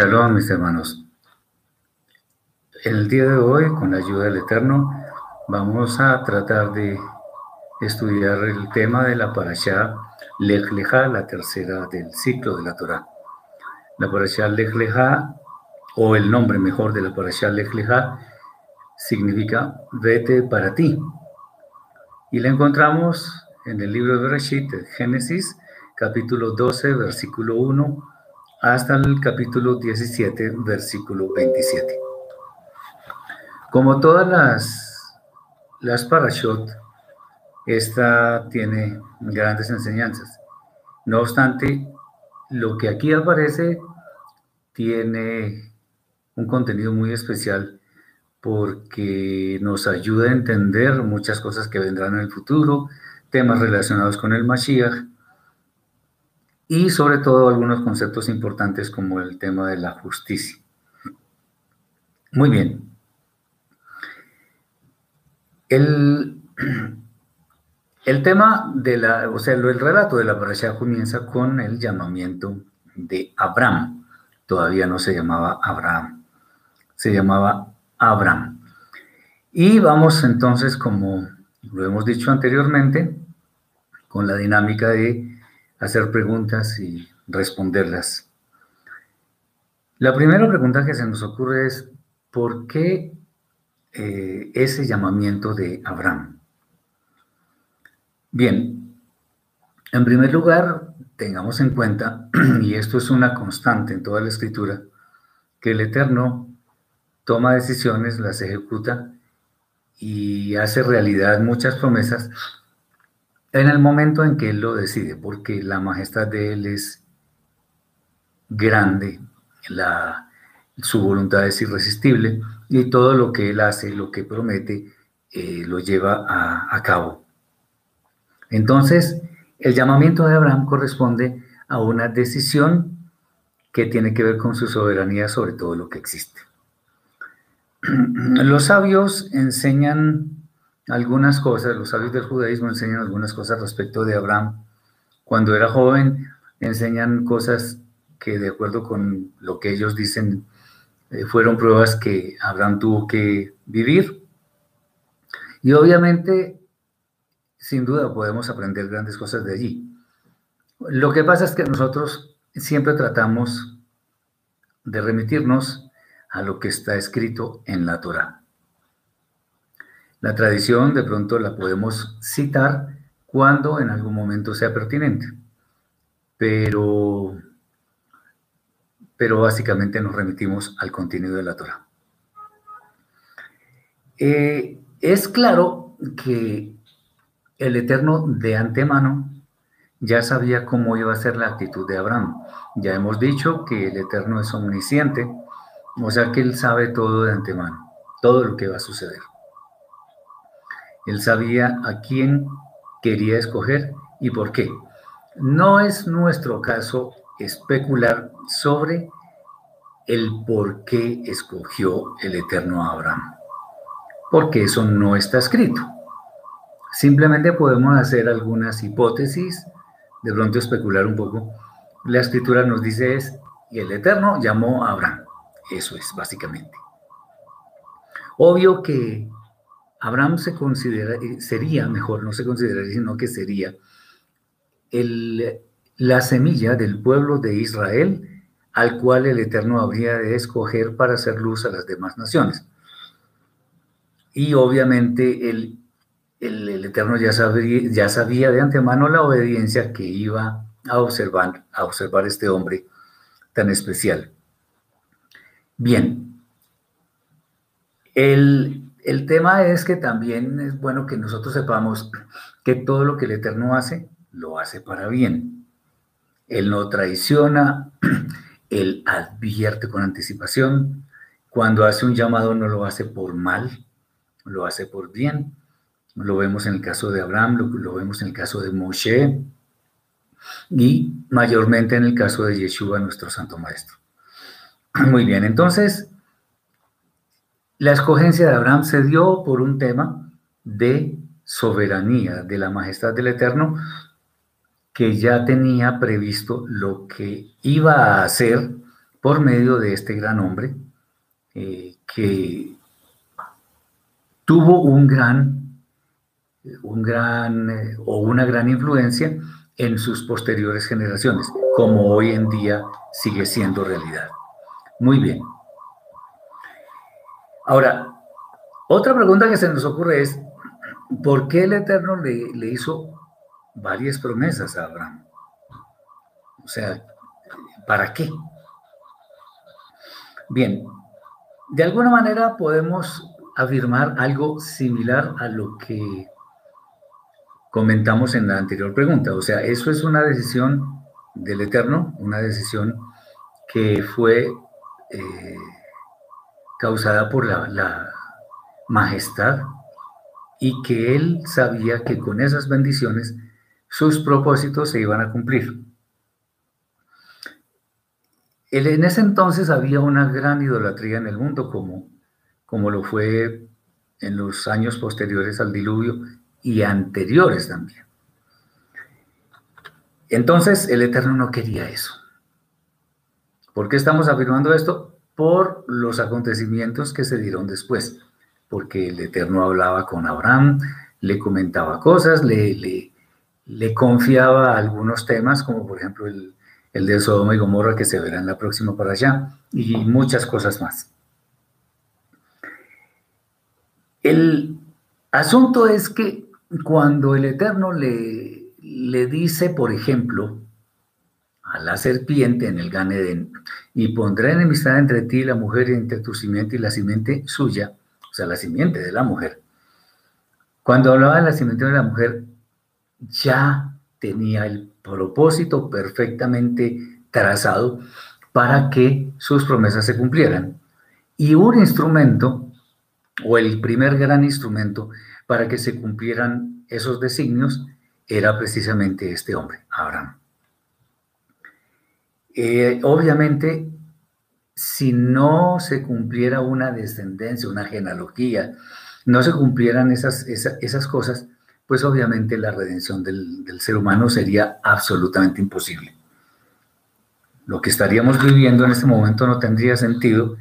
Shalom, mis hermanos. En el día de hoy, con la ayuda del Eterno, vamos a tratar de estudiar el tema de la parashá Lech Lecha, la tercera del ciclo de la Torah. La parashá Lech Lecha, o el nombre mejor de la parashá Lech Lecha, significa vete para ti. Y la encontramos en el libro de Bereshit, Génesis, capítulo 12, versículo 1 hasta el capítulo 17, versículo 27. Como todas las, las parashot, esta tiene grandes enseñanzas. No obstante, lo que aquí aparece tiene un contenido muy especial porque nos ayuda a entender muchas cosas que vendrán en el futuro, temas relacionados con el Mashiach y sobre todo algunos conceptos importantes como el tema de la justicia. Muy bien. El, el tema de la, o sea, el relato de la parasha comienza con el llamamiento de Abraham. Todavía no se llamaba Abraham, se llamaba Abraham. Y vamos entonces, como lo hemos dicho anteriormente, con la dinámica de hacer preguntas y responderlas. La primera pregunta que se nos ocurre es, ¿por qué eh, ese llamamiento de Abraham? Bien, en primer lugar, tengamos en cuenta, y esto es una constante en toda la escritura, que el Eterno toma decisiones, las ejecuta y hace realidad muchas promesas en el momento en que Él lo decide, porque la majestad de Él es grande, su voluntad es irresistible y todo lo que Él hace, lo que promete, eh, lo lleva a, a cabo. Entonces, el llamamiento de Abraham corresponde a una decisión que tiene que ver con su soberanía sobre todo lo que existe. Los sabios enseñan algunas cosas, los sabios del judaísmo enseñan algunas cosas respecto de Abraham. Cuando era joven, enseñan cosas que de acuerdo con lo que ellos dicen, eh, fueron pruebas que Abraham tuvo que vivir. Y obviamente, sin duda, podemos aprender grandes cosas de allí. Lo que pasa es que nosotros siempre tratamos de remitirnos a lo que está escrito en la Torah. La tradición de pronto la podemos citar cuando en algún momento sea pertinente, pero, pero básicamente nos remitimos al contenido de la Torah. Eh, es claro que el Eterno de antemano ya sabía cómo iba a ser la actitud de Abraham. Ya hemos dicho que el Eterno es omnisciente, o sea que él sabe todo de antemano, todo lo que va a suceder. Él sabía a quién quería escoger y por qué. No es nuestro caso especular sobre el por qué escogió el Eterno Abraham, porque eso no está escrito. Simplemente podemos hacer algunas hipótesis, de pronto especular un poco. La escritura nos dice es, y el Eterno llamó a Abraham. Eso es, básicamente. Obvio que Abraham se considera, eh, sería, mejor, no se consideraría, sino que sería el, la semilla del pueblo de Israel al cual el Eterno habría de escoger para hacer luz a las demás naciones. Y obviamente el, el, Eterno ya, sabría, ya sabía de antemano la obediencia que iba a observar, a observar este hombre tan especial. Bien, el, el tema es que también es bueno que nosotros sepamos que todo lo que el Eterno hace, lo hace para bien. Él no traiciona, Él advierte con anticipación. Cuando hace un llamado no lo hace por mal, lo hace por bien. Lo vemos en el caso de Abraham, lo, vemos en el caso de Moshe y mayormente en el caso de Yeshua, nuestro Santo Maestro. Muy bien, entonces la escogencia de Abraham se dio por un tema de soberanía, de la majestad del Eterno, que ya tenía previsto lo que iba a hacer por medio de este gran hombre eh, que tuvo un gran, un gran eh, o una gran influencia en sus posteriores generaciones, como hoy en día sigue siendo realidad. Muy bien. Ahora, otra pregunta que se nos ocurre es, ¿por qué el Eterno le, le hizo varias promesas a Abraham? O sea, ¿para qué? Bien, de alguna manera podemos afirmar algo similar a lo que comentamos en la anterior pregunta. O sea, eso es una decisión del Eterno, una decisión que fue eh, causada por la, majestad y que él sabía que con esas bendiciones sus propósitos se iban a cumplir. En ese entonces había una gran idolatría en el mundo, como, como lo fue en los años posteriores al diluvio y anteriores también. Entonces el Eterno no quería eso. ¿Por qué estamos afirmando esto? Por los acontecimientos que se dieron después. Porque el Eterno hablaba con Abraham, le comentaba cosas, le, le, confiaba algunos temas, como por ejemplo el, el de Sodoma y Gomorra que se verá en la próxima para allá, y muchas cosas más. El asunto es que cuando el Eterno le, le dice, por ejemplo, a la serpiente en el Ganedén, y pondré enemistad entre ti y la mujer y entre tu simiente y la simiente suya, o sea, la simiente de la mujer. Cuando hablaba de la simiente de la mujer, ya tenía el propósito perfectamente trazado para que sus promesas se cumplieran. Y un instrumento, o el primer gran instrumento para que se cumplieran esos designios, era precisamente este hombre, Abraham. Eh, obviamente, si no se cumpliera una descendencia, una genealogía, no se cumplieran esas, esas cosas, pues obviamente la redención del, ser humano sería absolutamente imposible. Lo que estaríamos viviendo en este momento no tendría sentido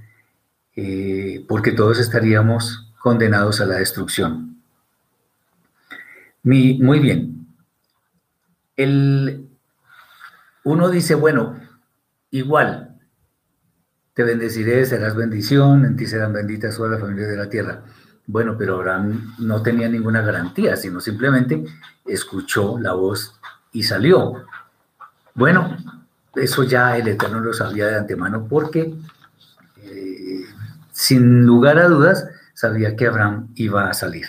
eh, porque todos estaríamos condenados a la destrucción. muy bien. El, uno dice, bueno, igual, te bendeciré, serás bendición, en ti serán benditas todas las familias de la tierra. Bueno, pero Abraham no tenía ninguna garantía, sino simplemente escuchó la voz y salió. Bueno, eso ya el Eterno lo sabía de antemano porque, eh, sin lugar a dudas, sabía que Abraham iba a salir.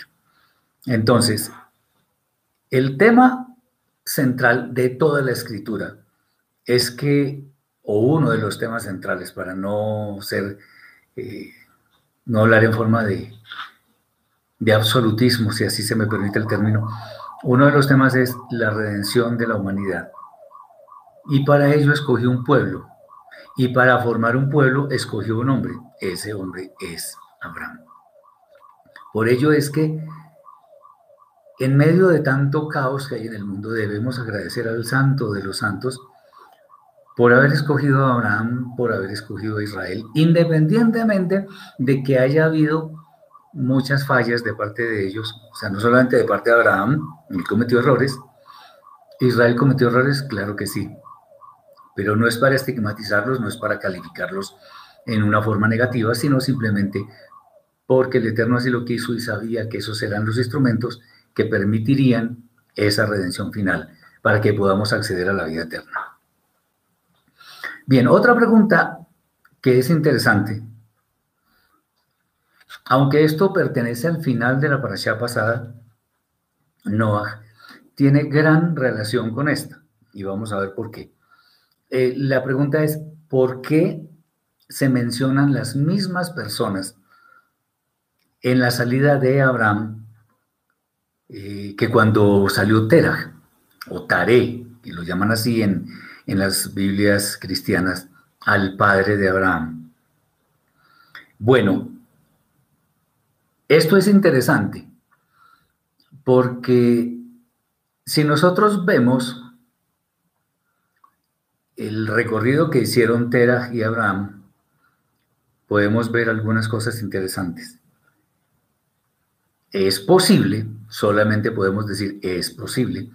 Entonces, el tema central de toda la escritura es que, o uno de los temas centrales, para no ser, eh, no hablar en forma de, de absolutismo, si así se me permite el término, uno de los temas es la redención de la humanidad. Y para ello escogió un pueblo. Y para formar un pueblo escogió un hombre. Ese hombre es Abraham. Por ello es que en medio de tanto caos que hay en el mundo debemos agradecer al santo de los santos por haber escogido a Abraham, por haber escogido a Israel, independientemente de que haya habido muchas fallas de parte de ellos, o sea, no solamente de parte de Abraham, él cometió errores, Israel cometió errores, claro que sí, pero no es para estigmatizarlos, no es para calificarlos en una forma negativa, sino simplemente porque el Eterno así lo quiso y sabía que esos serán los instrumentos que permitirían esa redención final para que podamos acceder a la vida eterna. Bien, otra pregunta que es interesante aunque esto pertenece al final de la parasha pasada, Noah tiene gran relación con esta. Y vamos a ver por qué. Eh, la pregunta es, ¿por qué se mencionan las mismas personas en la salida de Abraham eh, que cuando salió Terah o Taré, y lo llaman así en, en las Biblias cristianas, al padre de Abraham? Bueno, esto es interesante porque si nosotros vemos el recorrido que hicieron Terah y Abraham, podemos ver algunas cosas interesantes. Es posible, solamente podemos decir es posible,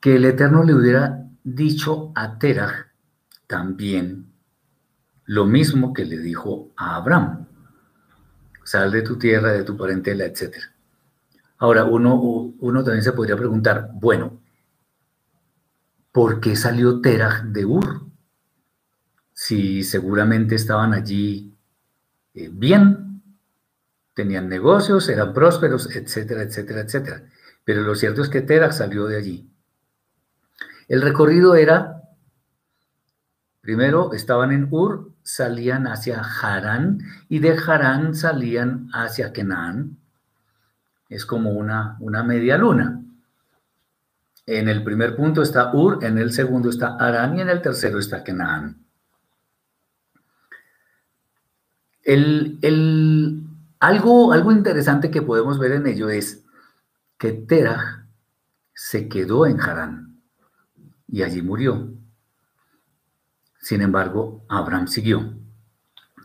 que el Eterno le hubiera dicho a Terah también lo mismo que le dijo a Abraham. Sal de tu tierra, de tu parentela, etc. Ahora, uno, uno también se podría preguntar, bueno, ¿por qué salió Terah de Ur? Si seguramente estaban allí eh, bien, tenían negocios, eran prósperos, etcétera, etcétera, etcétera. Pero lo cierto es que Terah salió de allí. El recorrido era, primero estaban en Ur, salían hacia Harán y de Harán salían hacia Kenan. Es como una, una media luna. En el primer punto está Ur, en el segundo está Harán y en el tercero está Kenan. El, algo, algo interesante que podemos ver en ello es que Terah se quedó en Harán y allí murió. Sin embargo, Abraham siguió.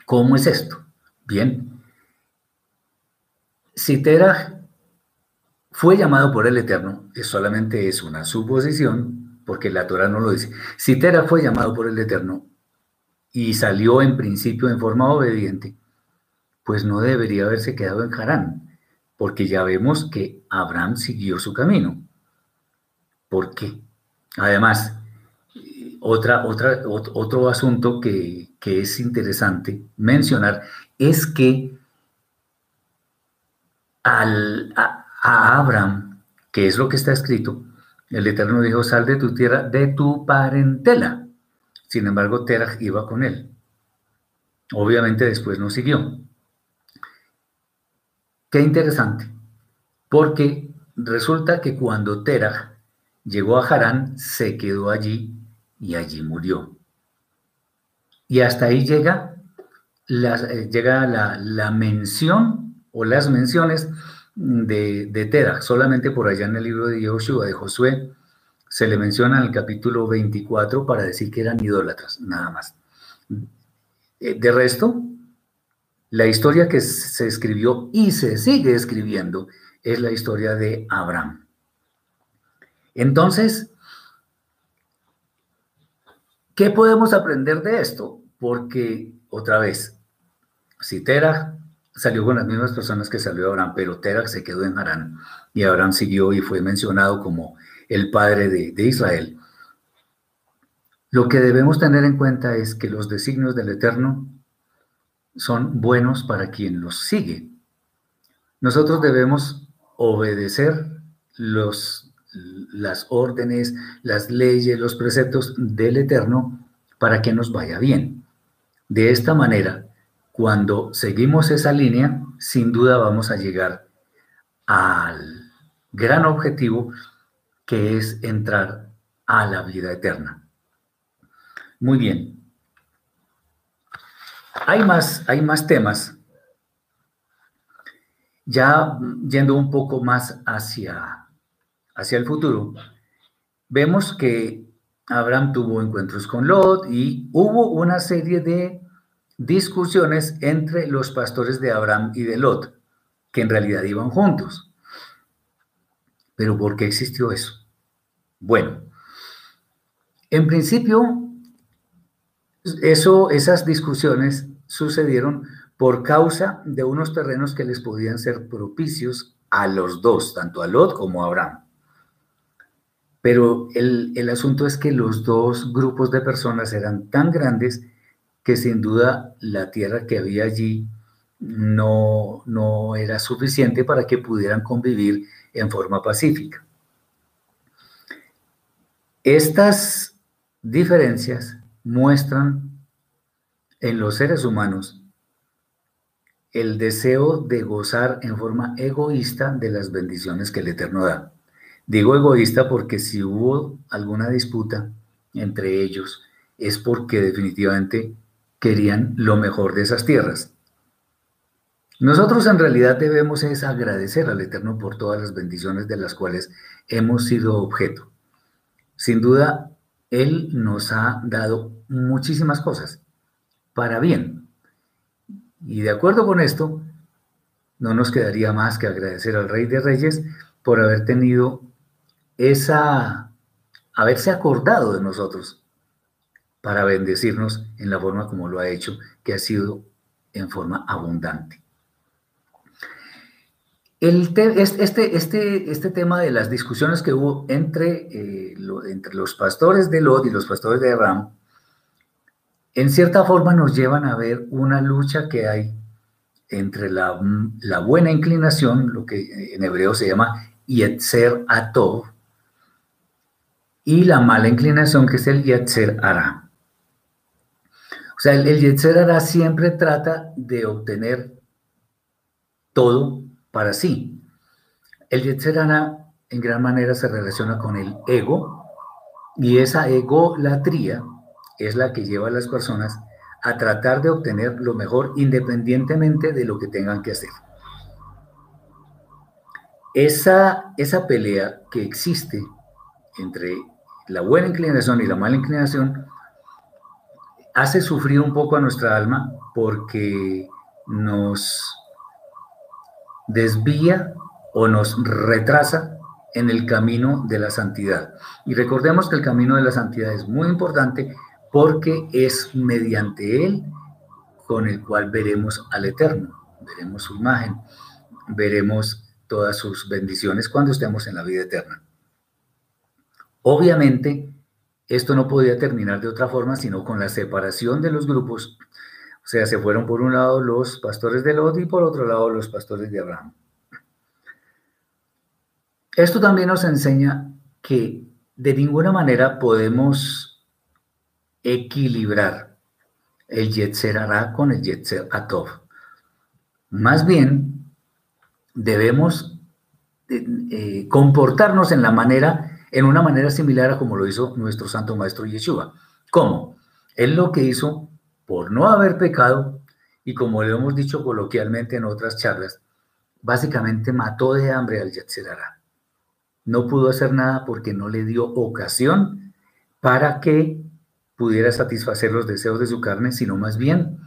¿Cómo es esto? Bien, si Terah fue llamado por el Eterno, es solamente es una suposición, porque la Torah no lo dice. Si Terah fue llamado por el Eterno y salió en principio en forma obediente, pues no debería haberse quedado en Harán, porque ya vemos que Abraham siguió su camino. ¿Por qué? Además, otra, otra, otro asunto que, es interesante mencionar es que al, a, Abraham, que es lo que está escrito, el Eterno dijo, sal de tu tierra, de tu parentela. Sin embargo, Terah iba con él. Obviamente después no siguió. Qué interesante, porque resulta que cuando Terah llegó a Harán, se quedó allí y allí murió. Y hasta ahí llega, la, eh, llega la, mención o las menciones de, de. Solamente por allá en el libro de Joshua, de Josué, se le menciona en el capítulo 24 para decir que eran idólatras, nada más. Eh, de resto, la historia que se escribió y se sigue escribiendo es la historia de Abraham. Entonces, ¿Qué podemos aprender de esto? Porque, otra vez, si Terah salió con las mismas personas que salió Abraham, pero Terah se quedó en Harán y Abraham siguió y fue mencionado como el padre de, de Israel. Lo que debemos tener en cuenta es que los designios del Eterno son buenos para quien los sigue. Nosotros debemos obedecer los las órdenes, las leyes, los preceptos del Eterno para que nos vaya bien. De esta manera, cuando seguimos esa línea, sin duda vamos a llegar al gran objetivo que es entrar a la vida eterna. Muy bien. Hay más, hay más temas. Ya yendo un poco más hacia hacia el futuro, vemos que Abraham tuvo encuentros con Lot y hubo una serie de discusiones entre los pastores de Abraham y de Lot, que en realidad iban juntos. Pero ¿por qué existió eso? Bueno, en principio, eso, esas discusiones sucedieron por causa de unos terrenos que les podían ser propicios a los dos, tanto a Lot como a Abraham. Pero el, asunto es que los dos grupos de personas eran tan grandes que sin duda la tierra que había allí no, no era suficiente para que pudieran convivir en forma pacífica. Estas diferencias muestran en los seres humanos el deseo de gozar en forma egoísta de las bendiciones que el Eterno da. Digo egoísta porque si hubo alguna disputa entre ellos es porque definitivamente querían lo mejor de esas tierras. Nosotros en realidad debemos es agradecer al Eterno por todas las bendiciones de las cuales hemos sido objeto. Sin duda, Él nos ha dado muchísimas cosas para bien. Y de acuerdo con esto, no nos quedaría más que agradecer al Rey de Reyes por haber tenido esa, haberse acordado de nosotros para bendecirnos en la forma como lo ha hecho, que ha sido en forma abundante. El este, este, este tema de las discusiones que hubo entre, eh, entre los pastores de Lot y los pastores de Abraham, en cierta forma nos llevan a ver una lucha que hay entre la, la buena inclinación, lo que en hebreo se llama Yetzer Atov, y la mala inclinación que es el Yetzer Ara. O sea, el, el Yetzer Ara siempre trata de obtener todo para sí. El Yetzerana en gran manera se relaciona con el ego y esa egolatría es la que lleva a las personas a tratar de obtener lo mejor independientemente de lo que tengan que hacer. Esa, esa pelea que existe entre la buena inclinación y la mala inclinación hace sufrir un poco a nuestra alma porque nos desvía o nos retrasa en el camino de la santidad. Y recordemos que el camino de la santidad es muy importante porque es mediante él con el cual veremos al Eterno, veremos su imagen, veremos todas sus bendiciones cuando estemos en la vida eterna. Obviamente, esto no podía terminar de otra forma sino con la separación de los grupos o sea, se fueron por un lado los pastores de Lot y por otro lado los pastores de Abraham. Esto también nos enseña que de ninguna manera podemos equilibrar el Yetzer Ara con el Yetzer Atov. Más bien, debemos eh, comportarnos en la manera, en una manera similar a como lo hizo nuestro Santo Maestro Yeshua. ¿Cómo? Él lo que hizo por no haber pecado, y como lo hemos dicho coloquialmente en otras charlas, básicamente mató de hambre al Yetzerara. No pudo hacer nada porque no le dio ocasión para que pudiera satisfacer los deseos de su carne, sino más bien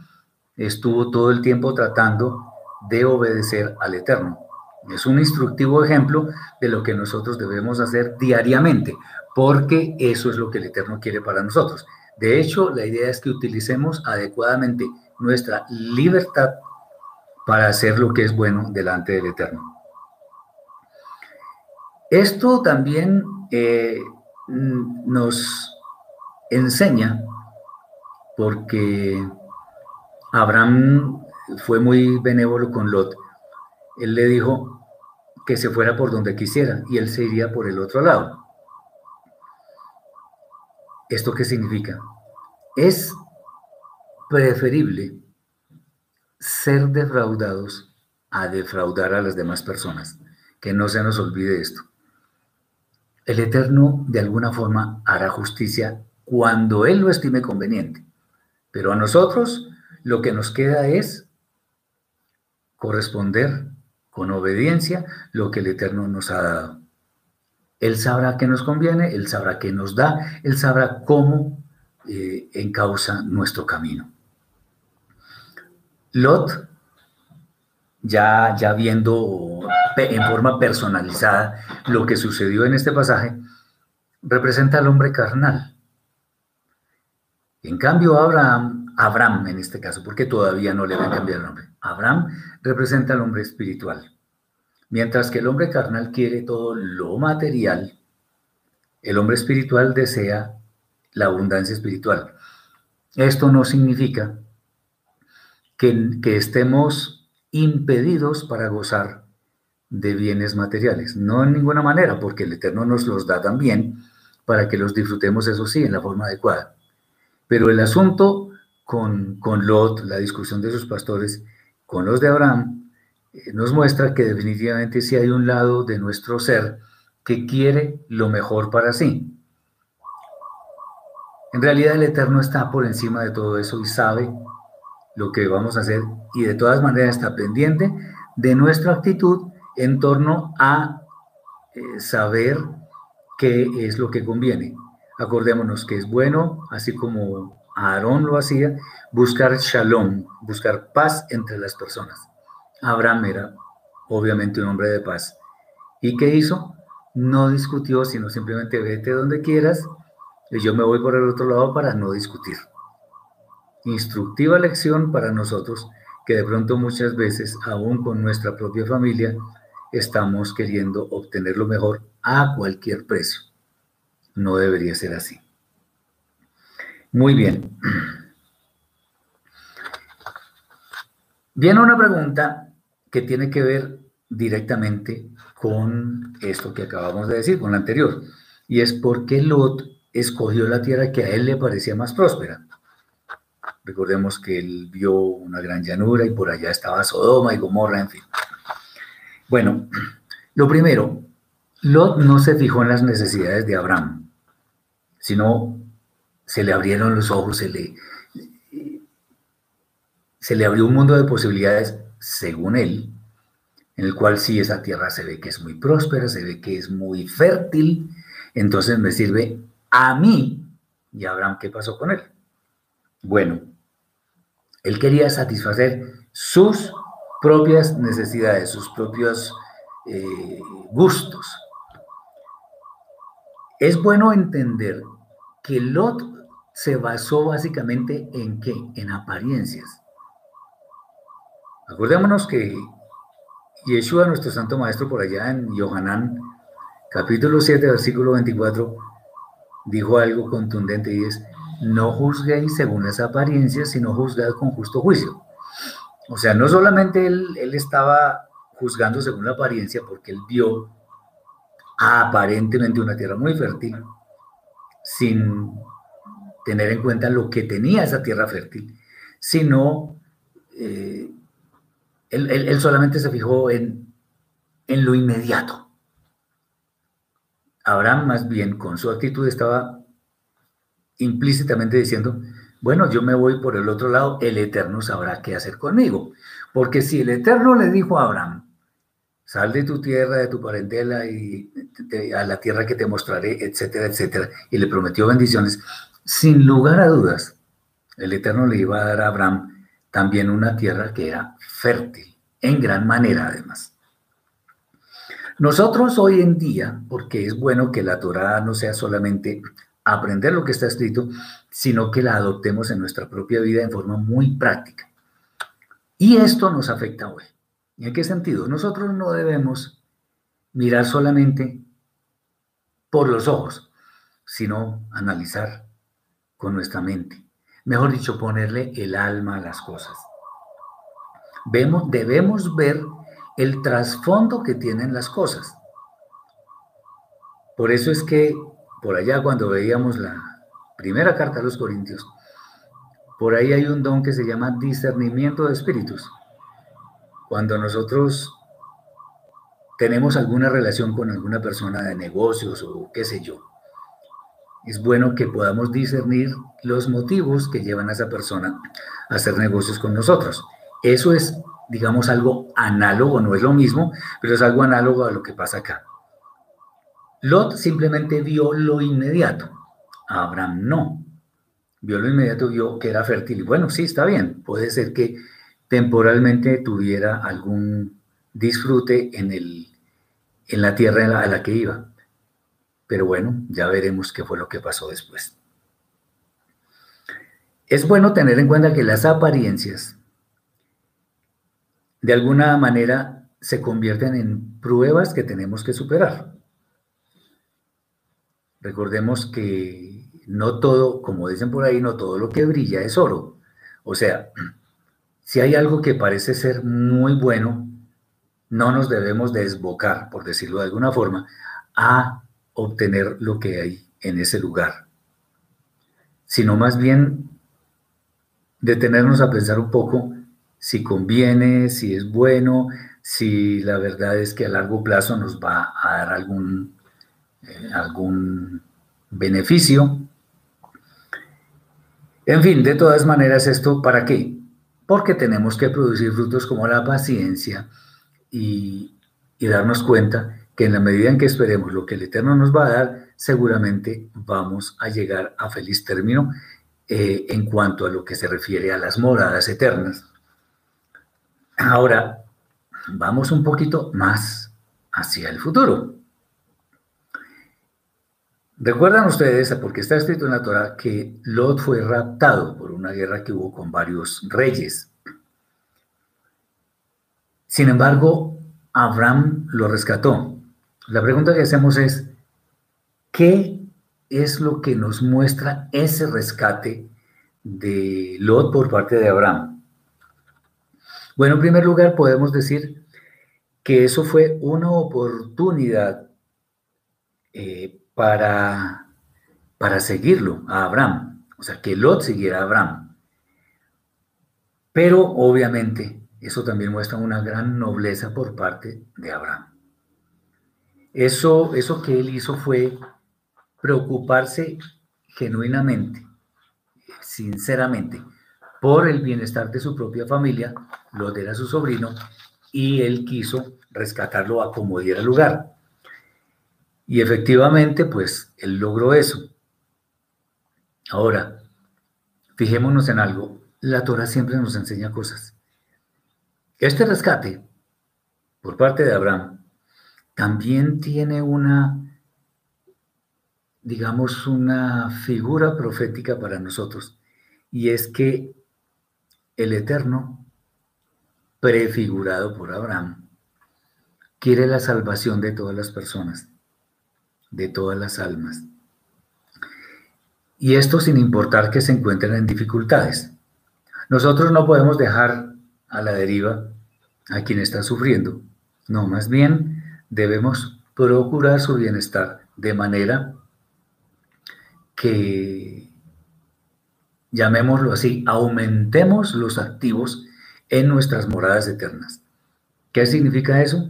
estuvo todo el tiempo tratando de obedecer al Eterno. Es un instructivo ejemplo de lo que nosotros debemos hacer diariamente, porque eso es lo que el Eterno quiere para nosotros. De hecho, la idea es que utilicemos adecuadamente nuestra libertad para hacer lo que es bueno delante del Eterno. Esto también eh, nos enseña, porque Abraham fue muy benévolo con Lot. Él le dijo que se fuera por donde quisiera y él se iría por el otro lado. ¿Esto qué significa? Es preferible ser defraudados a defraudar a las demás personas. Que no se nos olvide esto. El Eterno de alguna forma hará justicia cuando Él lo estime conveniente. Pero a nosotros lo que nos queda es corresponder con obediencia lo que el Eterno nos ha dado. Él sabrá qué nos conviene, Él sabrá qué nos da, Él sabrá cómo eh, encausa nuestro camino. Lot, ya, ya viendo en forma personalizada lo que sucedió en este pasaje, representa al hombre carnal. En cambio, Abraham, Abraham en este caso, porque todavía no le van a cambiar el nombre, Abraham representa al hombre espiritual. Mientras que el hombre carnal quiere todo lo material, el hombre espiritual desea la abundancia espiritual. Esto no significa que, estemos impedidos para gozar de bienes materiales. No en ninguna manera, porque el Eterno nos los da también para que los disfrutemos, eso sí, en la forma adecuada. Pero el asunto con, con Lot, la discusión de sus pastores, con los de Abraham, eh, nos muestra que definitivamente sí hay un lado de nuestro ser que quiere lo mejor para sí. En realidad el Eterno está por encima de todo eso y sabe lo que vamos a hacer y de todas maneras está pendiente de nuestra actitud en torno a eh, saber qué es lo que conviene. Acordémonos que es bueno, así como Aarón lo hacía, buscar shalom, buscar paz entre las personas. Abraham era obviamente un hombre de paz. ¿Y qué hizo? No discutió, sino simplemente vete donde quieras y yo me voy por el otro lado para no discutir. Instructiva lección para nosotros que de pronto muchas veces, aún con nuestra propia familia, estamos queriendo obtener lo mejor a cualquier precio. No debería ser así. Muy bien. Viene una pregunta que tiene que ver directamente con esto que acabamos de decir, con la anterior, y es por qué Lot escogió la tierra que a él le parecía más próspera. Recordemos que él vio una gran llanura y por allá estaba Sodoma y Gomorra, en fin. Bueno, lo primero, Lot no se fijó en las necesidades de Abraham, sino se le abrieron los ojos, se le, se le abrió un mundo de posibilidades, según él, en el cual sí esa tierra se ve que es muy próspera, se ve que es muy fértil, entonces me sirve a mí y Abraham, ¿qué pasó con él? Bueno, él quería satisfacer sus propias necesidades, sus propios eh, gustos. Es bueno entender que Lot se basó básicamente en qué? En apariencias. Acordémonos que Yeshua, nuestro Santo Maestro, por allá en Yohanan, capítulo 7, versículo 24, dijo algo contundente y es, no juzguéis según las apariencias, sino juzgad con justo juicio. O sea, no solamente él, estaba juzgando según la apariencia, porque él vio aparentemente una tierra muy fértil, sin tener en cuenta lo que tenía esa tierra fértil, sino eh, él, solamente se fijó en, en lo inmediato. Abraham más bien con su actitud estaba implícitamente diciendo, bueno, yo me voy por el otro lado, el Eterno sabrá qué hacer conmigo. Porque si el Eterno le dijo a Abraham, sal de tu tierra, de tu parentela y a la tierra que te mostraré, etcétera, etcétera, y le prometió bendiciones, sin lugar a dudas, el Eterno le iba a dar a Abraham también una tierra que era fértil, en gran manera además. Nosotros hoy en día, porque es bueno que la Torah no sea solamente aprender lo que está escrito, sino que la adoptemos en nuestra propia vida en forma muy práctica. Y esto nos afecta hoy. ¿Y en qué sentido? Nosotros no debemos mirar solamente por los ojos, sino analizar con nuestra mente. Mejor dicho, ponerle el alma a las cosas. Vemos, debemos ver el trasfondo que tienen las cosas. Por eso es que por allá cuando veíamos la primera carta a los Corintios, por ahí hay un don que se llama discernimiento de espíritus. Cuando nosotros tenemos alguna relación con alguna persona de negocios o qué sé yo, es bueno que podamos discernir los motivos que llevan a esa persona a hacer negocios con nosotros. Eso es, digamos, algo análogo, no es lo mismo, pero es algo análogo a lo que pasa acá. Lot simplemente vio lo inmediato. Abraham no. Vio lo inmediato, vio que era fértil. Bueno, sí, está bien. Puede ser que temporalmente tuviera algún disfrute en, el, en la tierra a la que iba. Pero bueno, ya veremos qué fue lo que pasó después. Es bueno tener en cuenta que las apariencias de alguna manera se convierten en pruebas que tenemos que superar. Recordemos que no todo, como dicen por ahí, no todo lo que brilla es oro. O sea, si hay algo que parece ser muy bueno, no nos debemos desbocar, por decirlo de alguna forma, a obtener lo que hay en ese lugar, sino más bien detenernos a pensar un poco si conviene, si es bueno, si la verdad es que a largo plazo nos va a dar algún eh, algún beneficio. En fin, de todas maneras, ¿esto para qué? Porque tenemos que producir frutos como la paciencia y, darnos cuenta que en la medida en que esperemos lo que el Eterno nos va a dar, seguramente vamos a llegar a feliz término eh, en cuanto a lo que se refiere a las moradas eternas. Ahora, vamos un poquito más hacia el futuro. Recuerdan ustedes, porque está escrito en la Torah, que Lot fue raptado por una guerra que hubo con varios reyes. Sin embargo, Abraham lo rescató. La pregunta que hacemos es, ¿qué es lo que nos muestra ese rescate de Lot por parte de Abraham? Bueno, en primer lugar, podemos decir que eso fue una oportunidad eh, para, para seguirlo a Abraham, o sea, que Lot siguiera a Abraham. Pero obviamente eso también muestra una gran nobleza por parte de Abraham. Eso, eso que él hizo fue preocuparse genuinamente, sinceramente, por el bienestar de su propia familia, Lot era su sobrino, y él quiso rescatarlo a como diera lugar. Y efectivamente, pues él logró eso. Ahora, fijémonos en algo. La Torah siempre nos enseña cosas. Este rescate por parte de Abraham también tiene una, digamos, una figura profética para nosotros. Y es que el Eterno, prefigurado por Abraham, quiere la salvación de todas las personas de todas las almas. Y esto sin importar que se encuentren en dificultades. Nosotros no podemos dejar a la deriva a quien está sufriendo. No, más bien debemos procurar su bienestar de manera que, llamémoslo así, aumentemos los activos en nuestras moradas eternas. ¿Qué significa eso?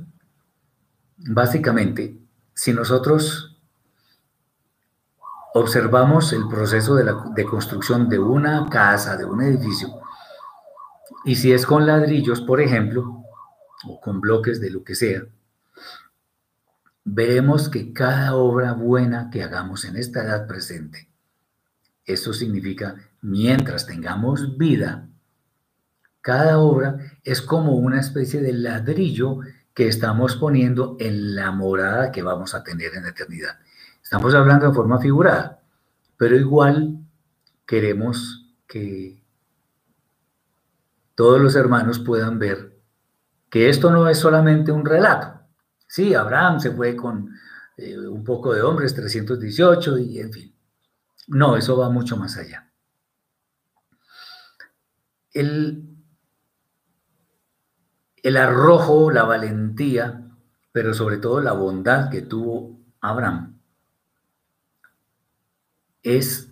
Básicamente, si nosotros observamos el proceso de, la, de construcción de una casa, de un edificio, y si es con ladrillos, por ejemplo, o con bloques de lo que sea, veremos que cada obra buena que hagamos en esta edad presente, eso significa mientras tengamos vida, cada obra es como una especie de ladrillo que estamos poniendo en la morada que vamos a tener en la eternidad. Estamos hablando de forma figurada, pero igual queremos que todos los hermanos puedan ver que esto no es solamente un relato. Sí, Abraham se fue con eh, un poco de hombres, 318 y en fin. No, eso va mucho más allá. El, el arrojo, la valentía, pero sobre todo la bondad que tuvo Abraham es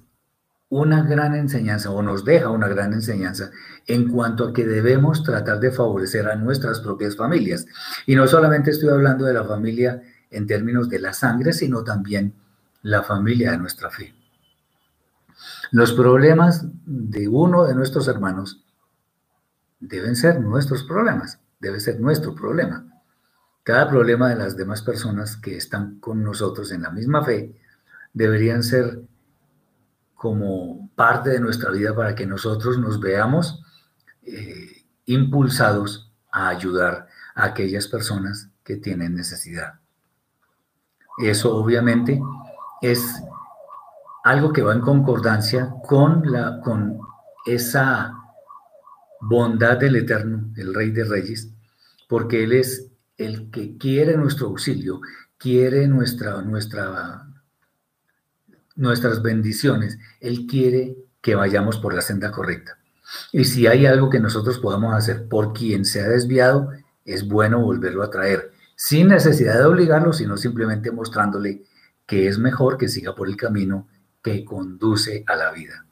una gran enseñanza o nos deja una gran enseñanza en cuanto a que debemos tratar de favorecer a nuestras propias familias. Y no solamente estoy hablando de la familia en términos de la sangre, sino también la familia de nuestra fe. Los problemas de uno de nuestros hermanos deben ser nuestros problemas, debe ser nuestro problema. Cada problema de las demás personas que están con nosotros en la misma fe deberían ser como parte de nuestra vida para que nosotros nos veamos eh, impulsados a ayudar a aquellas personas que tienen necesidad. Eso obviamente es algo que va en concordancia con, la, con esa bondad del Eterno, el Rey de Reyes, porque Él es el que quiere nuestro auxilio, quiere nuestra, nuestra nuestras bendiciones. Él quiere que vayamos por la senda correcta. Y si hay algo que nosotros podamos hacer por quien se ha desviado, es bueno volverlo a traer, sin necesidad de obligarlo, sino simplemente mostrándole que es mejor que siga por el camino que conduce a la vida.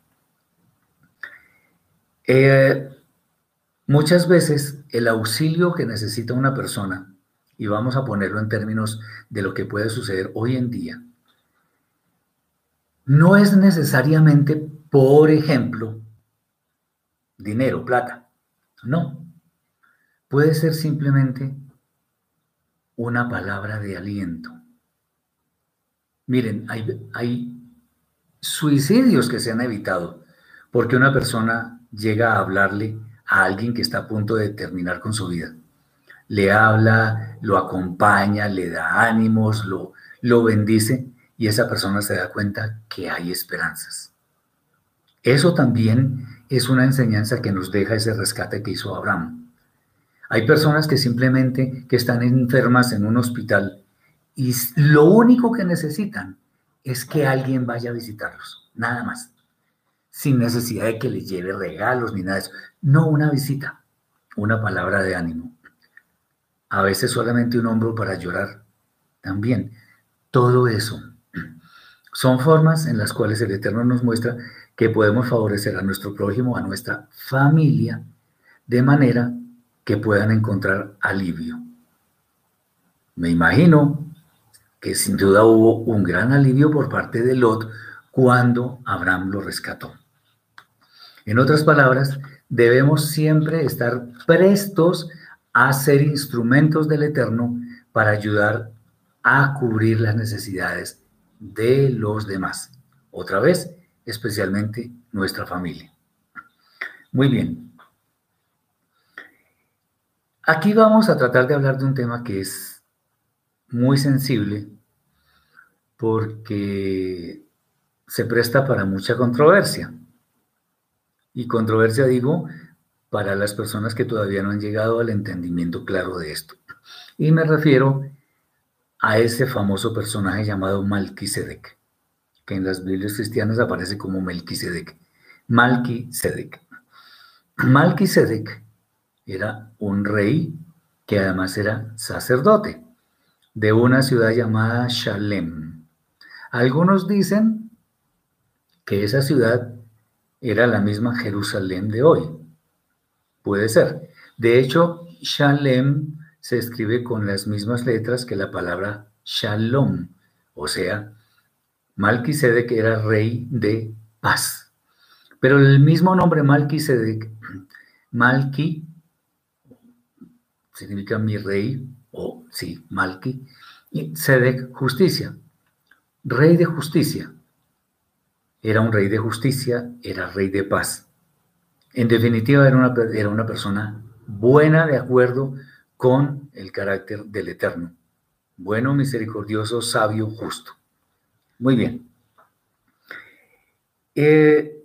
Eh, muchas veces el auxilio que necesita una persona, y vamos a ponerlo en términos de lo que puede suceder hoy en día, no es necesariamente, por ejemplo, dinero, plata. No. Puede ser simplemente una palabra de aliento. Miren, hay, suicidios que se han evitado porque una persona llega a hablarle a alguien que está a punto de terminar con su vida. Le habla, lo acompaña, le da ánimos, lo, lo bendice y esa persona se da cuenta que hay esperanzas. Eso también es una enseñanza que nos deja ese rescate que hizo Abraham. Hay personas que simplemente que están enfermas en un hospital y lo único que necesitan es que alguien vaya a visitarlos, nada más, sin necesidad de que les lleve regalos ni nada de eso. No una visita, una palabra de ánimo. A veces solamente un hombro para llorar. También, todo eso son formas en las cuales el Eterno nos muestra que podemos favorecer a nuestro prójimo, a nuestra familia, de manera que puedan encontrar alivio. Me imagino que sin duda hubo un gran alivio por parte de Lot cuando Abraham lo rescató. En otras palabras, debemos siempre estar prestos a ser instrumentos del Eterno para ayudar a cubrir las necesidades de los demás. Otra vez, especialmente nuestra familia. Muy bien. Aquí vamos a tratar de hablar de un tema que es muy sensible porque se presta para mucha controversia. Y controversia digo para las personas que todavía no han llegado al entendimiento claro de esto. Y me refiero a ese famoso personaje llamado Malquisedec, que en las Biblias cristianas aparece como Melquisedec. Malquisedec. Malquisedec era un rey que además era sacerdote de una ciudad llamada Shalem. Algunos dicen que esa ciudad era la misma Jerusalén de hoy. Puede ser. De hecho, Shalem se escribe con las mismas letras que la palabra Shalom, o sea, Malquisedec era rey de paz. Pero el mismo nombre Malquisedec, Malki, significa mi rey, o sí, Malki, y Sedec, justicia. Rey de justicia. Era un rey de justicia, era rey de paz. En definitiva, era una, era una persona buena de acuerdo con el carácter del Eterno. Bueno, misericordioso, sabio, justo. Muy bien. Eh,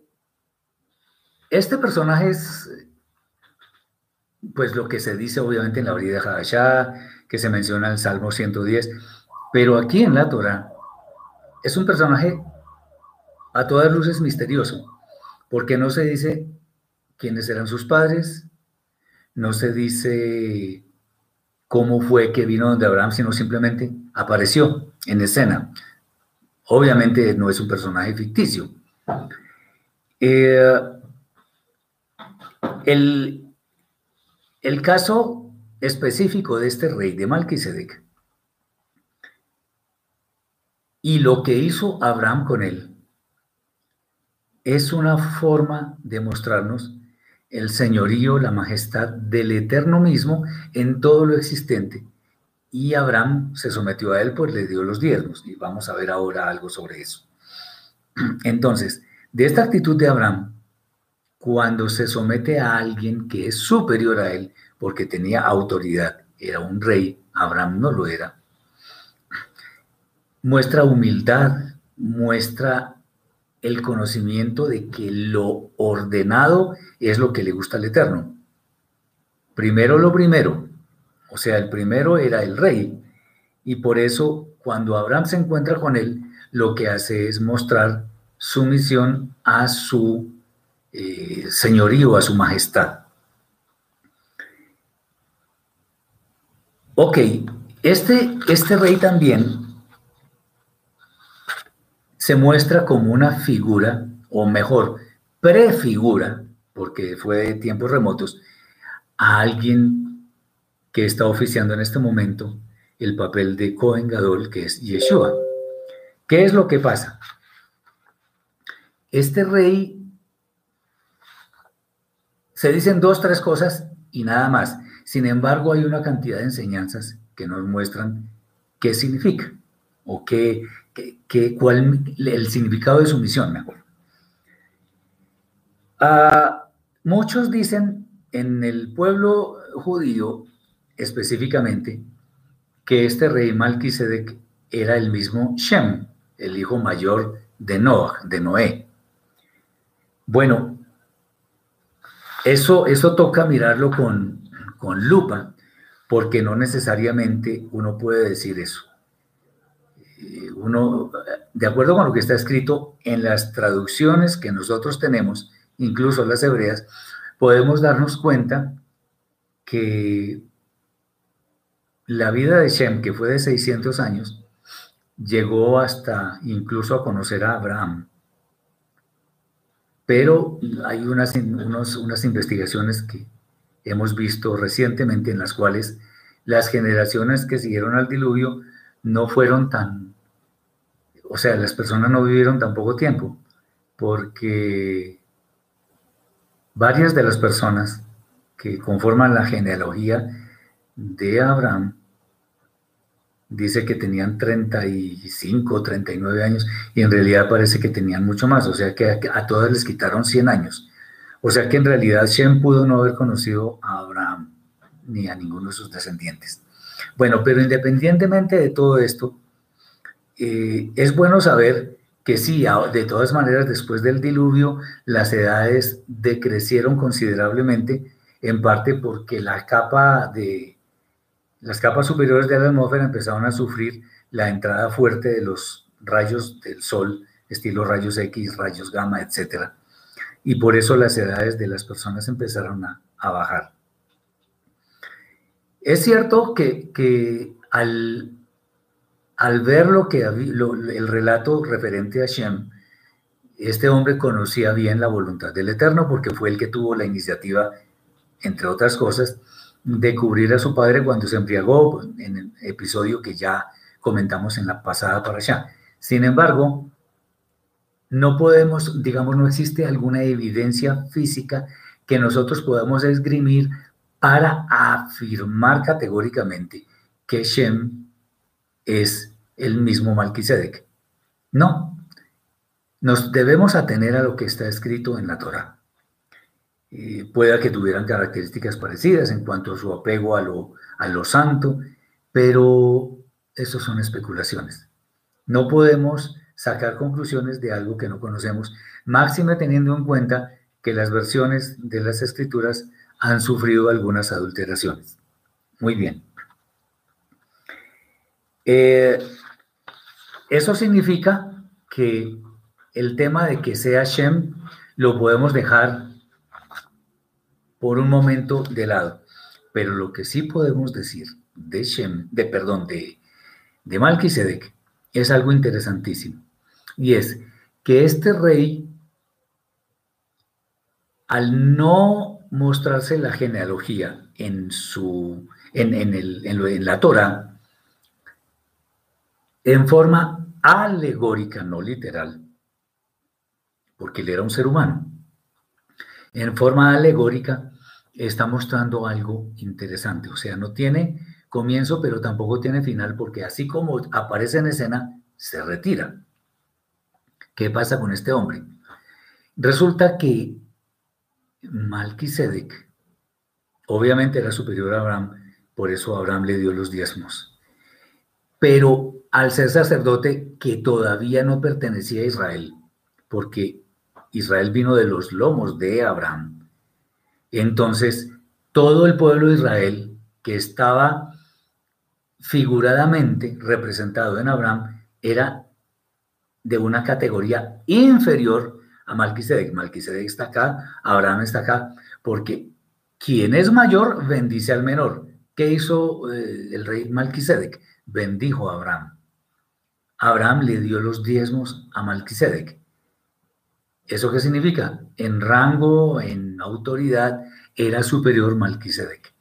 este personaje es, pues, lo que se dice obviamente en la de Hadashah, que se menciona en el Salmo 110, pero aquí en la Torah es un personaje a todas luces misterioso, porque no se dice quiénes eran sus padres, no se dice cómo fue que vino donde Abraham, sino simplemente apareció en escena. Obviamente no es un personaje ficticio. Eh, el, el caso específico de este rey de Malquisedec y lo que hizo Abraham con él es una forma de mostrarnos el señorío, la majestad del eterno mismo en todo lo existente. Y Abraham se sometió a él, pues le dio los diezmos. Y vamos a ver ahora algo sobre eso. Entonces, de esta actitud de Abraham, cuando se somete a alguien que es superior a él, porque tenía autoridad, era un rey, Abraham no lo era, muestra humildad, muestra el conocimiento de que lo ordenado es lo que le gusta al Eterno. Primero lo primero, o sea, el primero era el rey, y por eso cuando Abraham se encuentra con él, lo que hace es mostrar sumisión a su eh, señorío, a su majestad. Ok, este, este rey también se muestra como una figura, o mejor, prefigura, porque fue de tiempos remotos, a alguien que está oficiando en este momento el papel de Cohen Gadol, que es Yeshua. ¿Qué es lo que pasa? Este rey se dicen dos, tres cosas y nada más. Sin embargo, hay una cantidad de enseñanzas que nos muestran qué significa o qué, que, cuál, el significado de su misión, mejor. Ah, muchos dicen en el pueblo judío específicamente que este rey Malquisedec era el mismo Shem, el hijo mayor de Noah, de Noé. Bueno, eso, eso toca mirarlo con, con lupa, porque no necesariamente uno puede decir eso. Eh, uno, de acuerdo con lo que está escrito en las traducciones que nosotros tenemos, incluso las hebreas, podemos darnos cuenta que la vida de Shem, que fue de 600 años, llegó hasta incluso a conocer a Abraham. Pero hay unas, unas investigaciones que hemos visto recientemente en las cuales las generaciones que siguieron al diluvio no fueron tan, o sea, las personas no vivieron tan poco tiempo, porque varias de las personas que conforman la genealogía de Abraham dice que tenían 35, 39 años y en realidad parece que tenían mucho más, o sea que a, todas les quitaron 100 años. O sea que en realidad Shem pudo no haber conocido a Abraham ni a ninguno de sus descendientes. Bueno, pero independientemente de todo esto, eh, es bueno saber que sí, de todas maneras, después del diluvio, las edades decrecieron considerablemente, en parte porque la capa de, las capas superiores de la atmósfera empezaron a sufrir la entrada fuerte de los rayos del Sol, estilo rayos X, rayos gamma, etc. Y por eso las edades de las personas empezaron a, bajar. Es cierto que, al, ver lo que el relato referente a Shem, este hombre conocía bien la voluntad del Eterno porque fue el que tuvo la iniciativa, entre otras cosas, de cubrir a su padre cuando se embriagó, en el episodio que ya comentamos en la pasada para allá. Sin embargo, no podemos, digamos, no existe alguna evidencia física que nosotros podamos esgrimir para afirmar categóricamente que Shem es el mismo Malquisedec. No, nos debemos atener a lo que está escrito en la Torah. Eh, pueda que tuvieran características parecidas en cuanto a su apego a lo, a lo santo, pero eso son especulaciones. No podemos sacar conclusiones de algo que no conocemos, máxime teniendo en cuenta que las versiones de las escrituras han sufrido algunas adulteraciones. Muy bien. Eh, eso significa que el tema de que sea Shem lo podemos dejar por un momento de lado. Pero lo que sí podemos decir de Shem, de perdón, de, de Malquisedec, es algo interesantísimo. Y es que este rey, al no mostrarse la genealogía en su en, el, en la Torah, en forma alegórica, no literal, porque él era un ser humano, en forma alegórica, está mostrando algo interesante. O sea, no tiene comienzo, pero tampoco tiene final, porque así como aparece en escena, se retira. ¿Qué pasa con este hombre? Resulta que Malquisedec, obviamente era superior a Abraham, por eso Abraham le dio los diezmos. Pero al ser sacerdote que todavía no pertenecía a Israel, porque Israel vino de los lomos de Abraham. Entonces, todo el pueblo de Israel que estaba figuradamente representado en Abraham era de una categoría inferior a Malquisedec. Malquisedec está acá, Abraham está acá, porque quien es mayor bendice al menor. ¿Qué hizo eh, el rey Malquisedec? Bendijo a Abraham. Abraham le dio los diezmos a Malquisedec. ¿Eso qué significa? En rango, en autoridad, era superior Malquisedec.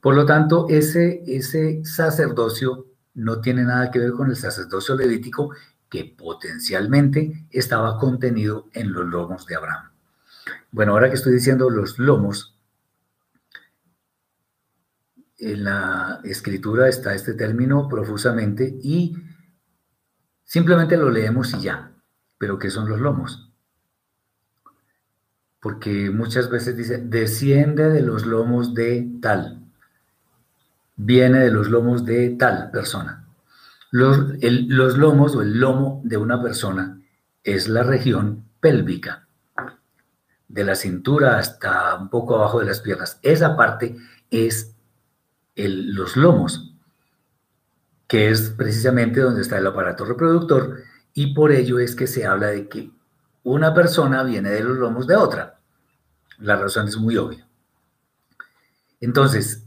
Por lo tanto, ese, ese sacerdocio no tiene nada que ver con el sacerdocio levítico que potencialmente estaba contenido en los lomos de Abraham. Bueno, ahora que estoy diciendo los lomos, en la escritura está este término profusamente y Simplemente lo leemos y ya. Pero ¿qué son los lomos? Porque muchas veces dice, desciende de los lomos de tal. Viene de los lomos de tal persona. Los, lomos o el lomo de una persona es la región pélvica de la cintura hasta un poco abajo de las piernas. Esa parte es los lomos, que es precisamente donde está el aparato reproductor, y por ello es que se habla de que una persona viene de los lomos de otra. La razón es muy obvia. Entonces,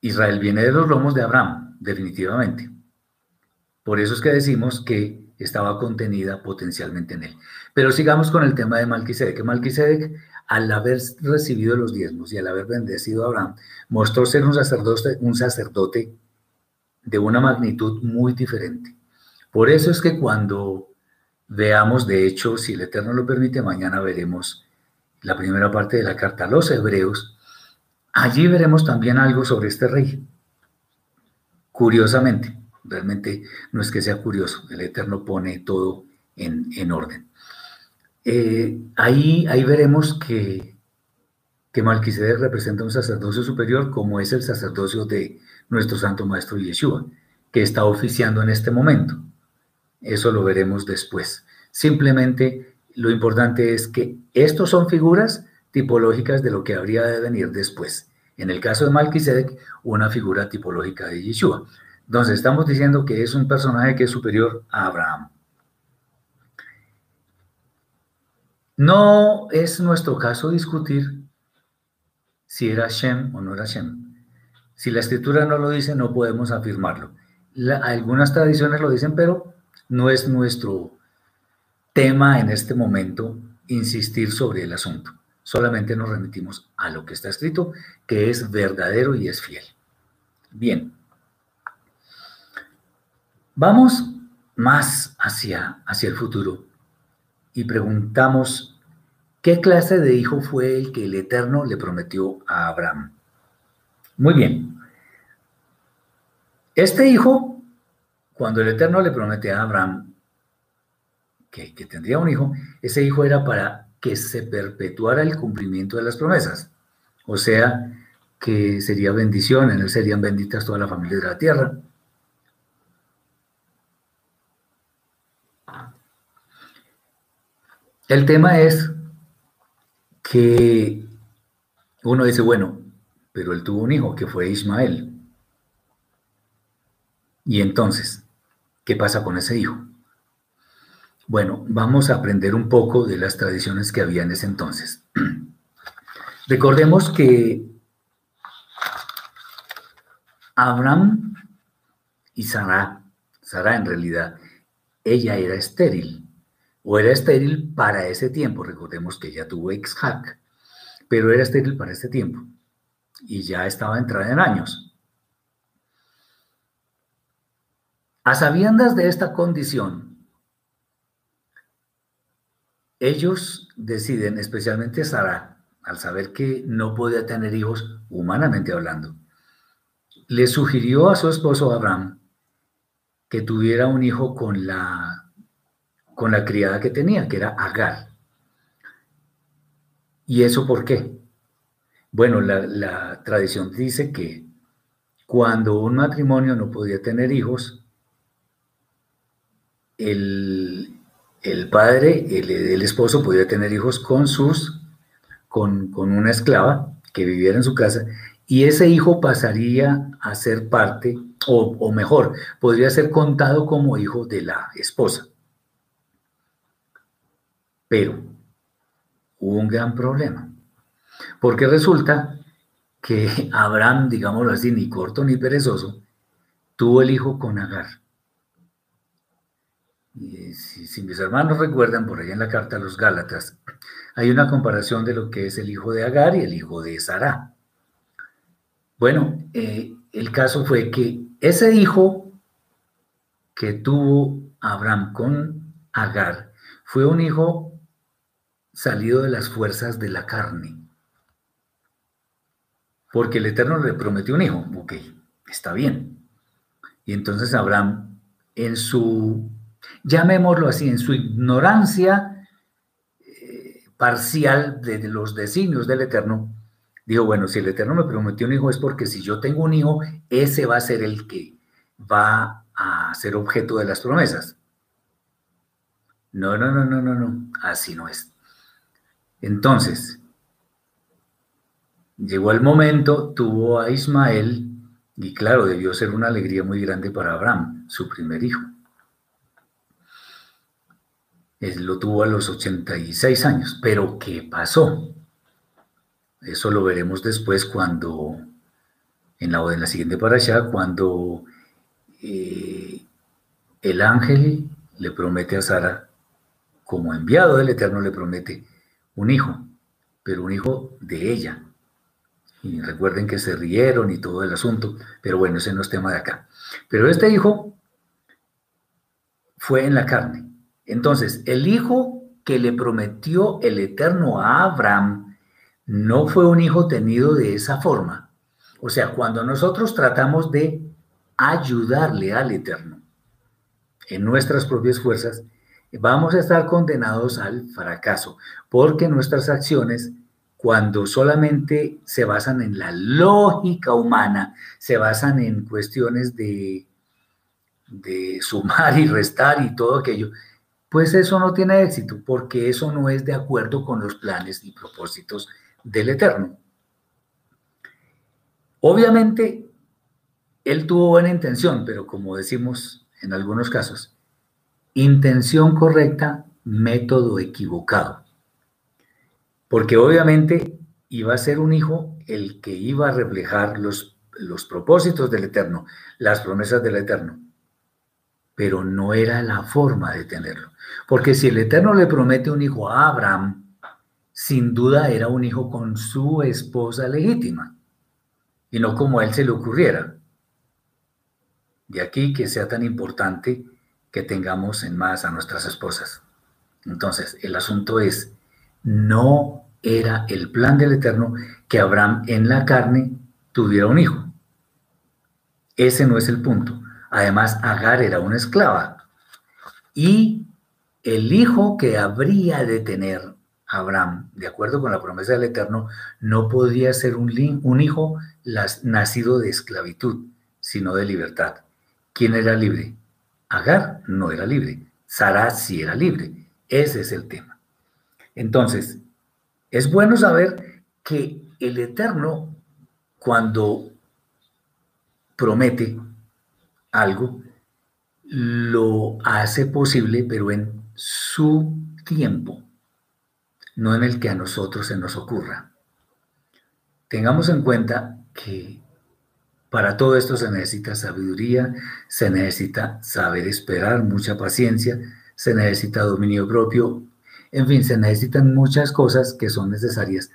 Israel viene de los lomos de Abraham, definitivamente. Por eso es que decimos que estaba contenida potencialmente en él. Pero sigamos con el tema de Malquisedec. Malquisedec, al haber recibido los diezmos y al haber bendecido a Abraham, mostró ser un sacerdote, un sacerdote de una magnitud muy diferente. Por eso es que cuando veamos, de hecho, si el Eterno lo permite, mañana veremos la primera parte de la carta a los hebreos, allí veremos también algo sobre este rey. Curiosamente, Realmente no es que sea curioso, el Eterno pone todo en, orden. Eh, ahí, ahí veremos que, que Malquisedec representa un sacerdocio superior como es el sacerdocio de nuestro Santo Maestro Yeshua, que está oficiando en este momento. Eso lo veremos después. Simplemente lo importante es que estos son figuras tipológicas de lo que habría de venir después. En el caso de Malquisedec, una figura tipológica de Yeshua. Entonces estamos diciendo que es un personaje que es superior a Abraham. No es nuestro caso discutir si era Shem o no era Shem. Si la escritura no lo dice, no podemos afirmarlo. algunas tradiciones lo dicen, pero no es nuestro tema en este momento insistir sobre el asunto. Solamente nos remitimos a lo que está escrito, que es verdadero y es fiel. Bien. Vamos más hacia, hacia el futuro y preguntamos, ¿qué clase de hijo fue el que el Eterno le prometió a Abraham? Muy bien. Este hijo, cuando el Eterno le promete a Abraham que, que tendría un hijo, ese hijo era para que se perpetuara el cumplimiento de las promesas. O sea, que sería bendición, en él serían benditas todas las familias de la tierra El tema es que uno dice, bueno, pero él tuvo un hijo que fue Ismael. Y entonces, ¿qué pasa con ese hijo? Bueno, vamos a aprender un poco de las tradiciones que había en ese entonces. Recordemos que Abraham y Sara, Sara en realidad, ella era estéril o era estéril para ese tiempo. Recordemos que ya tuvo ex-hack, pero era estéril para ese tiempo y ya estaba entrada en años. A sabiendas de esta condición, ellos deciden, especialmente Sara, al saber que no podía tener hijos humanamente hablando, le sugirió a su esposo Abraham que tuviera un hijo con la con la criada que tenía, que era Agar. ¿Y eso por qué? Bueno, la, tradición dice que cuando un matrimonio no podía tener hijos, el, padre, el, esposo podía tener hijos con sus, con, una esclava que viviera en su casa, y ese hijo pasaría a ser parte, o, o mejor, podría ser contado como hijo de la esposa. Pero hubo un gran problema, porque resulta que Abraham, digámoslo así, ni corto ni perezoso, tuvo el hijo con Agar. Si, mis hermanos recuerdan, por ahí en la carta a los Gálatas, hay una comparación de lo que es el hijo de Agar y el hijo de Sara. Bueno, eh, el caso fue que ese hijo que tuvo Abraham con Agar fue un hijo salido de las fuerzas de la carne. Porque el Eterno le prometió un hijo. Ok, está bien. Y entonces Abraham, en su llamémoslo así, en su ignorancia eh, parcial de los designios del Eterno, dijo, bueno, si el Eterno me prometió un hijo es porque si yo tengo un hijo, ese va a ser el que va a ser objeto de las promesas. No, no, no, no, no, no, así no es. Entonces, llegó el momento, tuvo a Ismael, y claro, debió ser una alegría muy grande para Abraham, su primer hijo. Él lo tuvo a los 86 años, pero ¿qué pasó? Eso lo veremos después cuando, en la, en la siguiente parasha, cuando eh, el ángel le promete a Sara como enviado del Eterno le promete un hijo, pero un hijo de ella. Y recuerden que se rieron y todo el asunto, pero bueno, ese no es tema de acá. Pero este hijo fue en la carne. Entonces, el hijo que le prometió el Eterno a Abraham no fue un hijo tenido de esa forma. O sea, cuando nosotros tratamos de ayudarle al Eterno en nuestras propias fuerzas, vamos a estar condenados al fracaso, porque nuestras acciones, cuando solamente se basan en la lógica humana, se basan en cuestiones de, de sumar y restar y todo aquello, pues eso no tiene éxito, porque eso no es de acuerdo con los planes y propósitos del Eterno. Obviamente, él tuvo buena intención, pero como decimos en algunos casos, Intención correcta, método equivocado. Porque obviamente iba a ser un hijo el que iba a reflejar los, los propósitos del Eterno, las promesas del Eterno. Pero no era la forma de tenerlo. Porque si el Eterno le promete un hijo a Abraham, sin duda era un hijo con su esposa legítima, y no como a él se le ocurriera. De aquí que sea tan importante que tengamos en más a nuestras esposas. Entonces, el asunto es, no era el plan del Eterno que Abraham en la carne tuviera un hijo. Ese no es el punto. Además, Agar era una esclava. Y el hijo que habría de tener Abraham, de acuerdo con la promesa del Eterno, no podía ser un, un hijo nacido de esclavitud, sino de libertad. ¿Quién era libre? Agar no era libre, Sara sí era libre. Ese es el tema. Entonces, es bueno saber que el Eterno, cuando promete algo, lo hace posible, pero en su tiempo, no en el que a nosotros se nos ocurra. Tengamos en cuenta que para todo esto se necesita sabiduría, se necesita saber esperar, mucha paciencia, se necesita dominio propio, en fin, se necesitan muchas cosas que son necesarias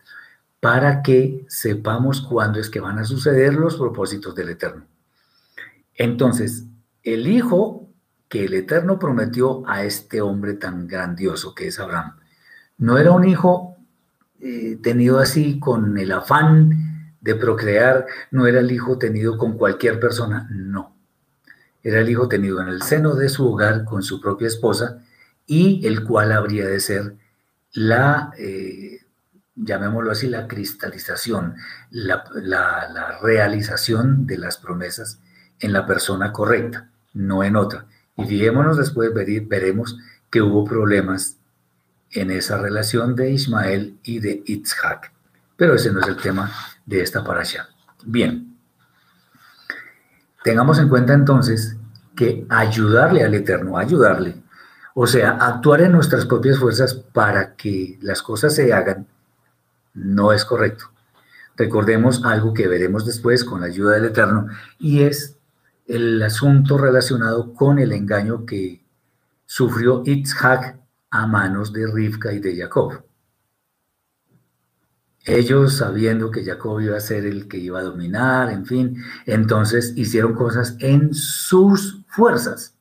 para que sepamos cuándo es que van a suceder los propósitos del Eterno. Entonces, el hijo que el Eterno prometió a este hombre tan grandioso que es Abraham, no era un hijo eh, tenido así con el afán de procrear no era el hijo tenido con cualquier persona, no. Era el hijo tenido en el seno de su hogar con su propia esposa y el cual habría de ser la, eh, llamémoslo así, la cristalización, la, realización de las promesas en la persona correcta, no en otra. Y fijémonos después, veremos que hubo problemas en esa relación de Ismael y de Itzhak. Pero ese no es el tema de esta parasha. Bien, tengamos en cuenta entonces que ayudarle al Eterno, ayudarle, o sea, actuar en nuestras propias fuerzas para que las cosas se hagan, no es correcto. Recordemos algo que veremos después con la ayuda del Eterno, y es el asunto relacionado con el engaño que sufrió Itzhak a manos de Rivka y de Jacob. Ellos sabiendo que Jacob iba a ser el que iba a dominar, en fin, entonces hicieron cosas en sus fuerzas.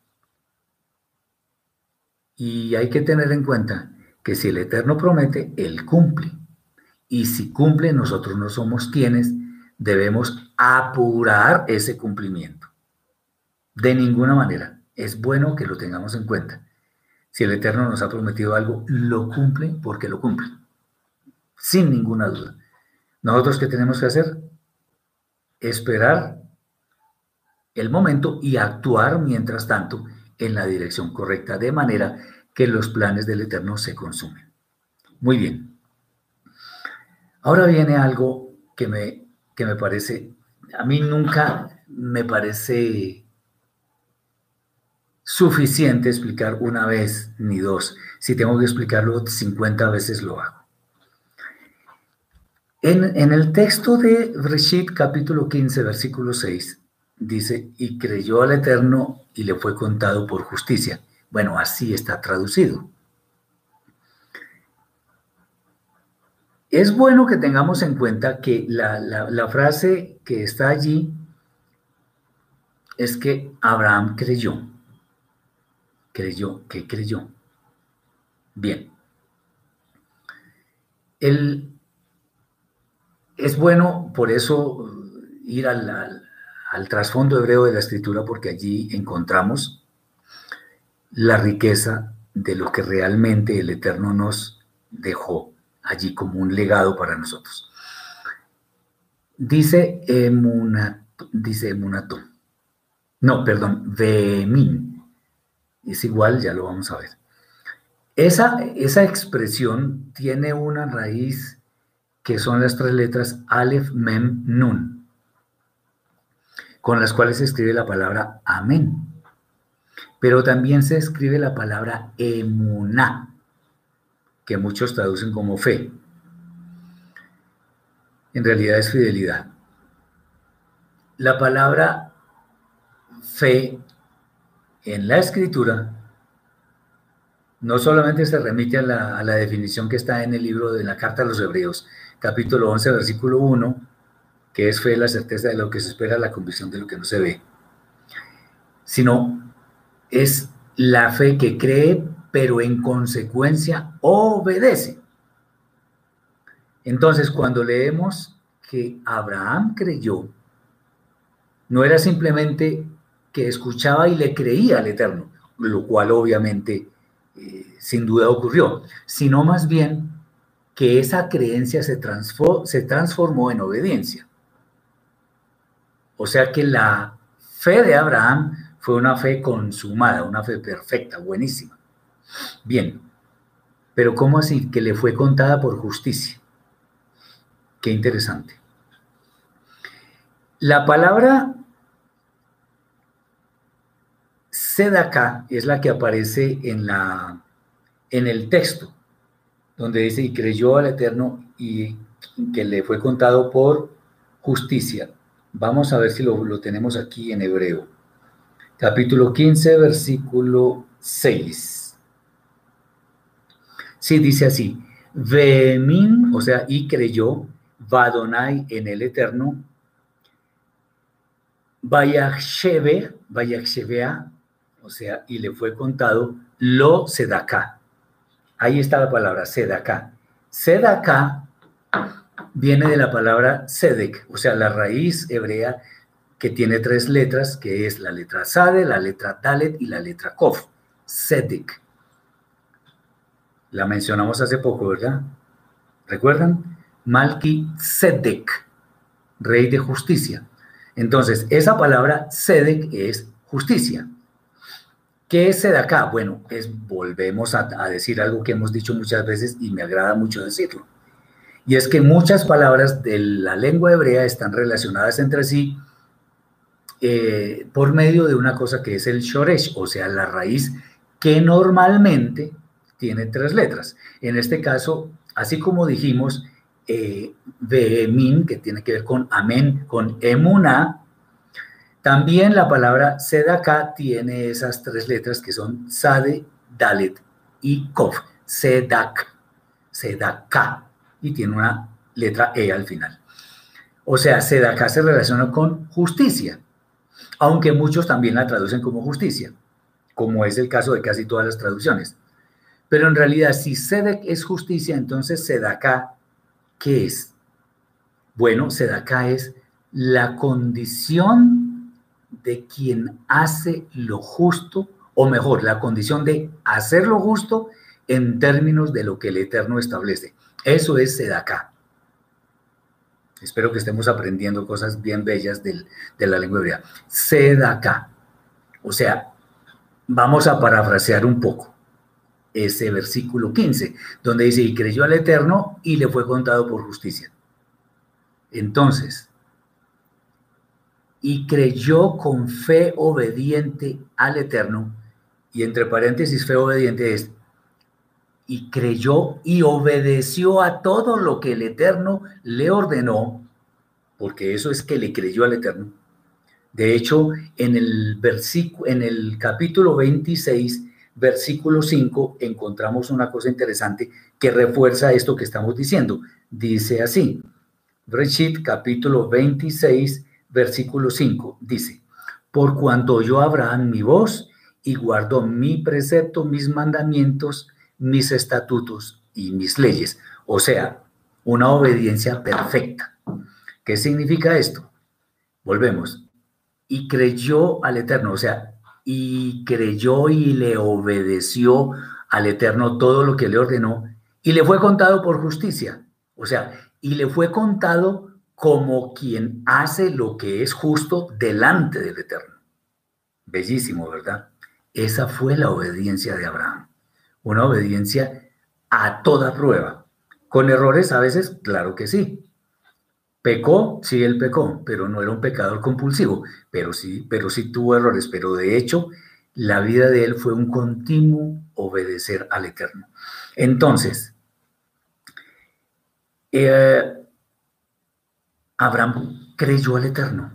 Y hay que tener en cuenta que si el Eterno promete, Él cumple. Y si cumple, nosotros no somos quienes debemos apurar ese cumplimiento. De ninguna manera. Es bueno que lo tengamos en cuenta. Si el Eterno nos ha prometido algo, lo cumple porque lo cumple. Sin ninguna duda. Nosotros, ¿qué tenemos que hacer? Esperar el momento y actuar mientras tanto en la dirección correcta, de manera que los planes del Eterno se consumen. Muy bien. Ahora viene algo que me, que me parece, a mí nunca me parece suficiente explicar una vez ni dos. Si tengo que explicarlo 50 veces lo hago. En, el texto de Reshit capítulo 15, versículo 6, dice, y creyó al Eterno y le fue contado por justicia. Bueno, así está traducido. Es bueno que tengamos en cuenta que la, frase que está allí es que Abraham creyó. Creyó, ¿qué creyó? Bien. Es bueno por eso ir al, trasfondo hebreo de la escritura porque allí encontramos la riqueza de lo que realmente el Eterno nos dejó allí como un legado para nosotros. Dice Emunato, dice. No, perdón, Vemin. Es igual, ya lo vamos a ver. Esa, esa expresión tiene una raíz que son las tres letras Aleph, Mem, Nun, con las cuales se escribe la palabra Amén. Pero también se escribe la palabra Emuná, que muchos traducen como fe. En realidad es fidelidad. La palabra fe en la escritura no solamente se remite a la, definición que está en el libro de la Carta a los Hebreos, capítulo 11, versículo 1, que es fe, la certeza de lo que se espera, la convicción de lo que no se ve, sino es la fe que cree pero en consecuencia obedece. Entonces, cuando leemos que Abraham creyó, no era simplemente que escuchaba y le creía al Eterno, lo cual obviamente eh, sin duda ocurrió, sino más bien que esa creencia se, se transformó en obediencia. O sea que la fe de Abraham fue una fe consumada, una fe perfecta, buenísima. Bien, pero ¿cómo así? Que le fue contada por justicia. Qué interesante. La palabra sedaka es la que aparece en, la, en el texto, donde dice, y creyó al Eterno y que le fue contado por justicia. Vamos a ver si lo, tenemos aquí en hebreo. Capítulo 15, versículo 6. Sí, dice así, Vemin, o sea, y creyó, Vadonai en el Eterno, Vayachsheve, Vayachshevea, o sea, y le fue contado, lo sedaká. Ahí está la palabra, sedaká. Sedaká viene de la palabra sedek, o sea, la raíz hebrea que tiene tres letras, que es la letra sade, la letra dalet y la letra kof. Sedek. La mencionamos hace poco, ¿verdad? ¿Recuerdan? Malki Sedek, rey de justicia. Entonces, esa palabra Sedek es justicia. ¿Qué es Sedaká? Bueno, es, volvemos a, decir algo que hemos dicho muchas veces y me agrada mucho decirlo. Y es que muchas palabras de la lengua hebrea están relacionadas entre sí eh, por medio de una cosa que es el shoresh, o sea, la raíz que normalmente tiene tres letras. En este caso, así como dijimos, eh, que tiene que ver con amén, con emuna, también la palabra sedaka tiene esas tres letras que son sade, dalet y kof. Sedak, sedaka, y tiene una letra e al final. O sea, sedaka se relaciona con justicia, aunque muchos también la traducen como justicia, como es el caso de casi todas las traducciones. Pero en realidad, si Sedek es justicia, entonces Sedaká, ¿qué es? Bueno, Sedaká es la condición de quien hace lo justo, o mejor, la condición de hacer lo justo en términos de lo que el Eterno establece. Eso es Sedaká. Espero que estemos aprendiendo cosas bien bellas de la lengua hebrea. Sedaká. O sea, vamos a parafrasear un poco ese versículo 15, donde dice, y creyó al Eterno y le fue contado por justicia. Entonces, y creyó con fe obediente al Eterno, y entre paréntesis, fe obediente es, y creyó y obedeció a todo lo que el Eterno le ordenó, porque eso es que le creyó al Eterno. De hecho, en el, en el capítulo 26, versículo 5, encontramos una cosa interesante que refuerza esto que estamos diciendo. Dice así, Breshit capítulo 26, versículo 5, dice, por cuanto oyó Abraham mi voz y guardó mi precepto, mis mandamientos, mis estatutos y mis leyes. O sea, una obediencia perfecta. ¿Qué significa esto? Volvemos. Y creyó al Eterno, o sea, y creyó y le obedeció al Eterno todo lo que le ordenó y le fue contado por justicia. O sea, y le fue contado como quien hace lo que es justo delante del Eterno. Bellísimo, ¿verdad? Esa fue la obediencia de Abraham una obediencia a toda prueba. Con errores a veces, claro que sí. Pecó, sí, él pecó, pero no era un pecador compulsivo, pero sí, pero sí tuvo errores, pero de hecho la vida de él fue un continuo obedecer al Eterno. Entonces, eh, Abraham creyó al Eterno.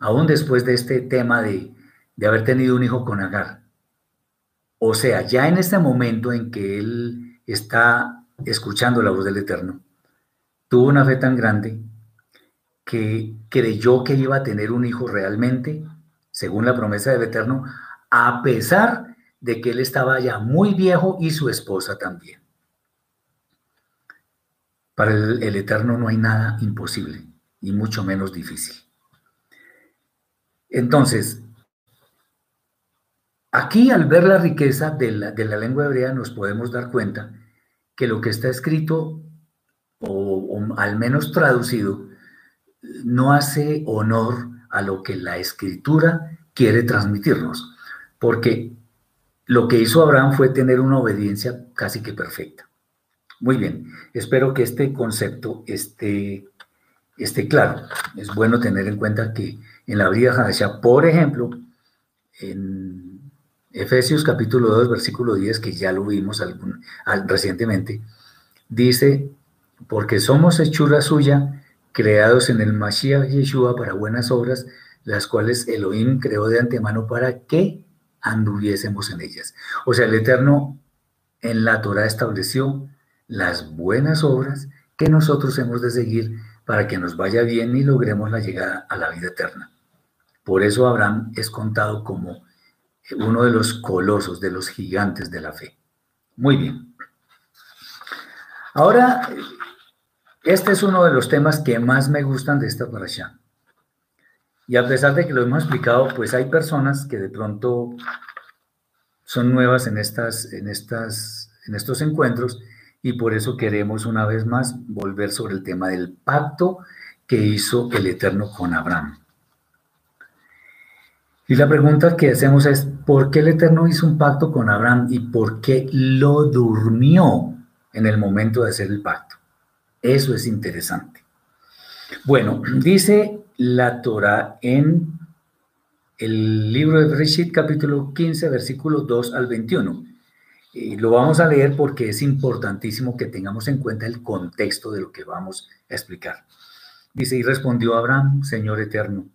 Aún después de este tema de, de haber tenido un hijo con Agar. O sea, ya en este momento en que él está escuchando la voz del Eterno, tuvo una fe tan grande que creyó que iba a tener un hijo realmente, según la promesa del Eterno, a pesar de que él estaba ya muy viejo y su esposa también. Para el, Eterno no hay nada imposible y mucho menos difícil. Entonces, Aquí, al ver la riqueza de la, lengua hebrea, nos podemos dar cuenta que lo que está escrito, o, al menos traducido, no hace honor a lo que la escritura quiere transmitirnos, porque lo que hizo Abraham fue tener una obediencia casi que perfecta. Muy bien, espero que este concepto esté, esté claro. Es bueno tener en cuenta que en la vida Hadashah, por ejemplo, en Efesios capítulo 2, versículo 10, que ya lo vimos recientemente, dice, porque somos hechura suya, creados en el Mashiach Yeshua para buenas obras, las cuales Elohim creó de antemano para que anduviésemos en ellas. O sea, el Eterno en la Torah estableció las buenas obras que nosotros hemos de seguir para que nos vaya bien y logremos la llegada a la vida eterna. Por eso Abraham es contado como uno de los colosos, de los gigantes de la fe. Muy bien. Ahora, este es uno de los temas que más me gustan de esta parasha. Y a pesar de que lo hemos explicado, pues hay personas que de pronto son nuevas en, estas, en, estas, en estos encuentros y por eso queremos una vez más volver sobre el tema del pacto que hizo el Eterno con Abraham. Y la pregunta que hacemos es, ¿por qué el Eterno hizo un pacto con Abraham y por qué lo durmió en el momento de hacer el pacto? Eso es interesante. Bueno, dice la Torah en el libro de Bereshit, capítulo 15, versículos 2 al 21. Y lo vamos a leer porque es importantísimo que tengamos en cuenta el contexto de lo que vamos a explicar. Dice, y respondió Abraham, Señor eterno,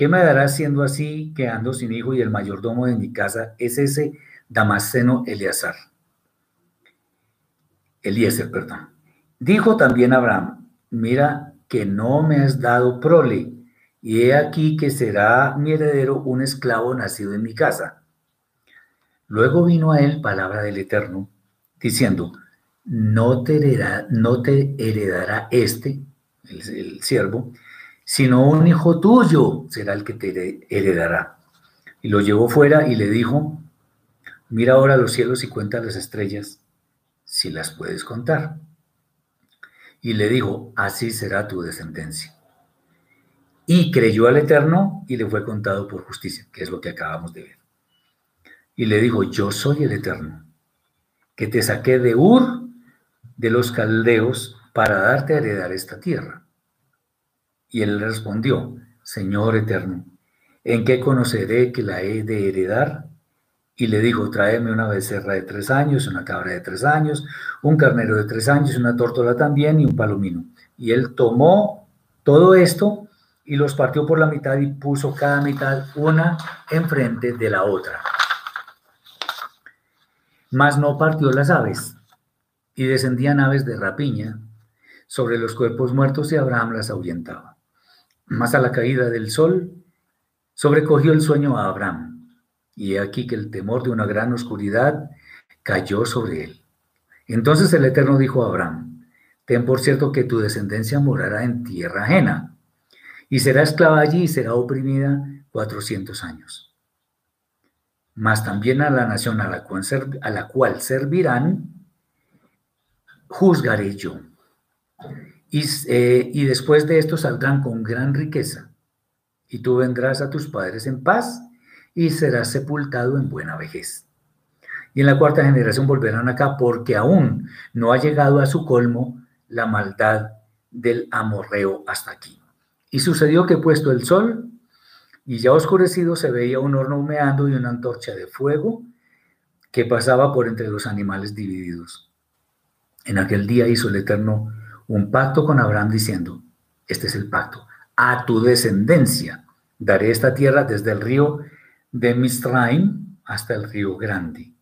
¿Qué me dará siendo así que ando sin hijo y el mayordomo de mi casa es ese Damasceno Eleazar? Eliezer, perdón. Dijo también Abraham, mira que no me has dado prole, y he aquí que será mi heredero un esclavo nacido en mi casa. Luego vino a él palabra del Eterno, diciendo, no te heredará, este, el, el siervo, sino un hijo tuyo será el que te heredará. Y lo llevó fuera y le dijo, mira ahora los cielos y cuenta las estrellas, si las puedes contar. Y le dijo, así será tu descendencia. Y creyó al Eterno y le fue contado por justicia, que es lo que acabamos de ver. Y le dijo, yo soy el Eterno, que te saqué de Ur, de los caldeos, para darte a heredar esta tierra. Y él respondió, Señor Eterno, ¿en qué conoceré que la he de heredar? Y le dijo, tráeme una becerra de tres años, una cabra de tres años, un carnero de tres años, una tórtola también y un palomino. Y él tomó todo esto y los partió por la mitad y puso cada mitad una enfrente de la otra. Mas no partió las aves, y descendían aves de rapiña sobre los cuerpos muertos y Abraham las ahuyentaba. Mas a la caída del sol sobrecogió el sueño a Abraham, y he aquí que el temor de una gran oscuridad cayó sobre él. Entonces el Eterno dijo a Abraham, ten por cierto que tu descendencia morará en tierra ajena, y será esclava allí y será oprimida cuatrocientos años. Mas también a la nación a la cual, servirán, juzgaré yo. Eh, y después de esto saldrán con gran riqueza y tú vendrás a tus padres en paz y serás sepultado en buena vejez. Y en la cuarta generación volverán acá porque aún no ha llegado a su colmo la maldad del amorreo hasta aquí. Y sucedió que puesto el sol y ya oscurecido se veía un horno humeando y una antorcha de fuego que pasaba por entre los animales divididos. En aquel día hizo el Eterno un pacto con Abraham diciendo, este es el pacto, a tu descendencia daré esta tierra desde el río de Misraim hasta el río Grande,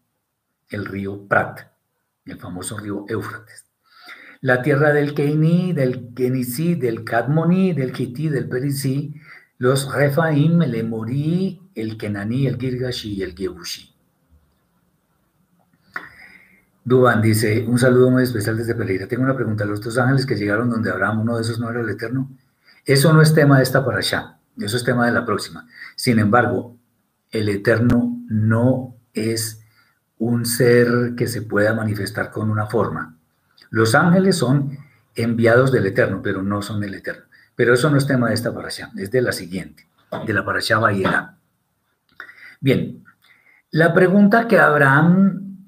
el río Prat, el famoso río Éufrates. La tierra del Keini, del Kenisí, del Kadmoni, del Kití, del Perisí, los Refaim, el Emorí, el Kenaní, el Girgashi y el Gebushi. Duban dice, un saludo muy especial desde Pereira. Tengo una pregunta. ¿Los dos ángeles que llegaron donde Abraham, uno de esos no era el Eterno? Eso no es tema de esta allá, eso es tema de la próxima. Sin embargo, el Eterno no es un ser que se pueda manifestar con una forma. Los ángeles son enviados del Eterno, pero no son el Eterno. Pero eso no es tema de esta allá, es de la siguiente, de la parasha Bayera. Bien, la pregunta que Abraham,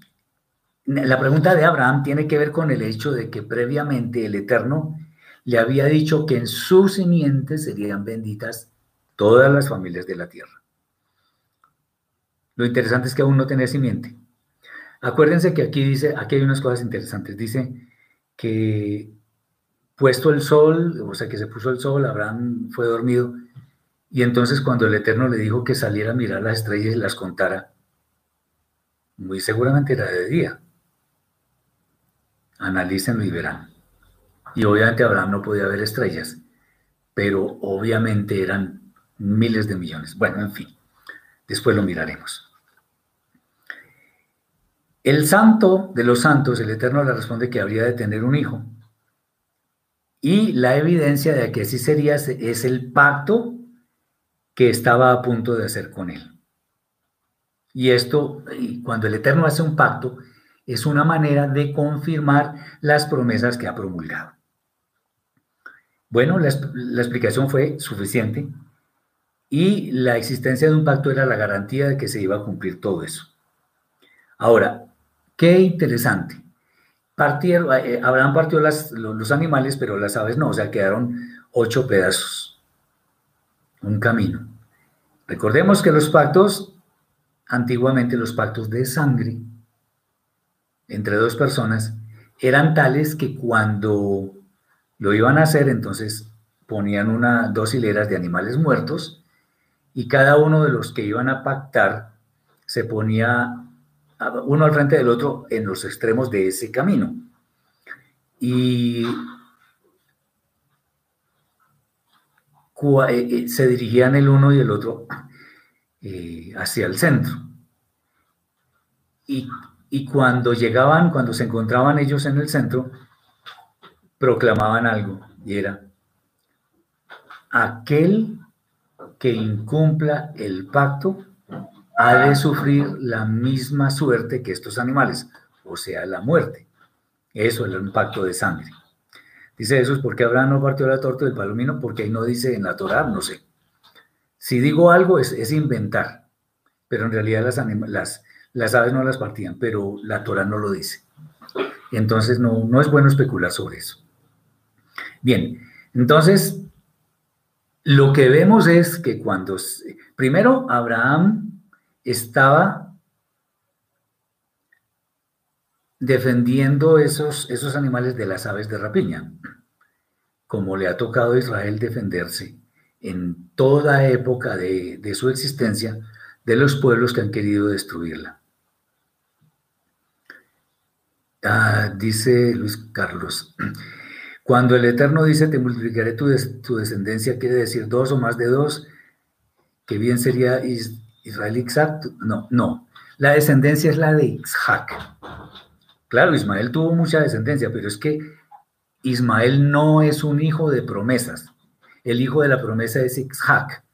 la pregunta de Abraham tiene que ver con el hecho de que previamente el Eterno le había dicho que en su simiente serían benditas todas las familias de la tierra. Lo interesante es que aún no tenía simiente. Acuérdense que aquí dice, aquí hay unas cosas interesantes. Dice que puesto el sol, o sea que se puso el sol, Abraham fue dormido, y entonces cuando el Eterno le dijo que saliera a mirar las estrellas y las contara, muy seguramente era de día. Analícenlo y verán. Y obviamente Abraham no podía ver estrellas, pero obviamente eran miles de millones. Bueno, en fin, después lo miraremos. El santo de los santos, el Eterno le responde que habría de tener un hijo. Y la evidencia de que así sería es el pacto que estaba a punto de hacer con él. Y esto, cuando el Eterno hace un pacto, es una manera de confirmar las promesas que ha promulgado. Bueno, la, explicación fue suficiente y la existencia de un pacto era la garantía de que se iba a cumplir todo eso. Ahora, qué interesante. Partieron, eh, eh, Abraham partió los, los animales, pero las aves no, o sea, quedaron ocho pedazos. Un camino. Recordemos que los pactos, antiguamente los pactos de sangre entre dos personas, eran tales que cuando lo iban a hacer, entonces ponían una, dos hileras de animales muertos y cada uno de los que iban a pactar se ponía uno al frente del otro en los extremos de ese camino. Y eh, eh, se dirigían el uno y el otro eh, hacia el centro. Y, y cuando llegaban, cuando se encontraban ellos en el centro, proclamaban algo y era, aquel que incumpla el pacto ha de sufrir la misma suerte que estos animales, o sea, la muerte. Eso es el pacto de sangre. Dice Jesús, ¿por qué Abraham no partió la torta del palomino? Porque ahí no dice en la Torah, no sé. Si digo algo es, inventar, pero en realidad las, las, las aves no las partían, pero la Torah no lo dice. Entonces no, no es bueno especular sobre eso. Bien, entonces lo que vemos es que cuando, primero Abraham estaba defendiendo esos, esos animales de las aves de rapiña, como le ha tocado a Israel defenderse en toda época de, de su existencia de los pueblos que han querido destruirla. Ah, dice Luis Carlos, cuando el Eterno dice, te multiplicaré tu, descendencia, quiere decir dos o más de dos, que bien sería Israel exacto. No, no. La descendencia es la de Isaac. Claro, Ismael tuvo mucha descendencia, pero es que Ismael no es un hijo de promesas. El hijo de la promesa es Isaac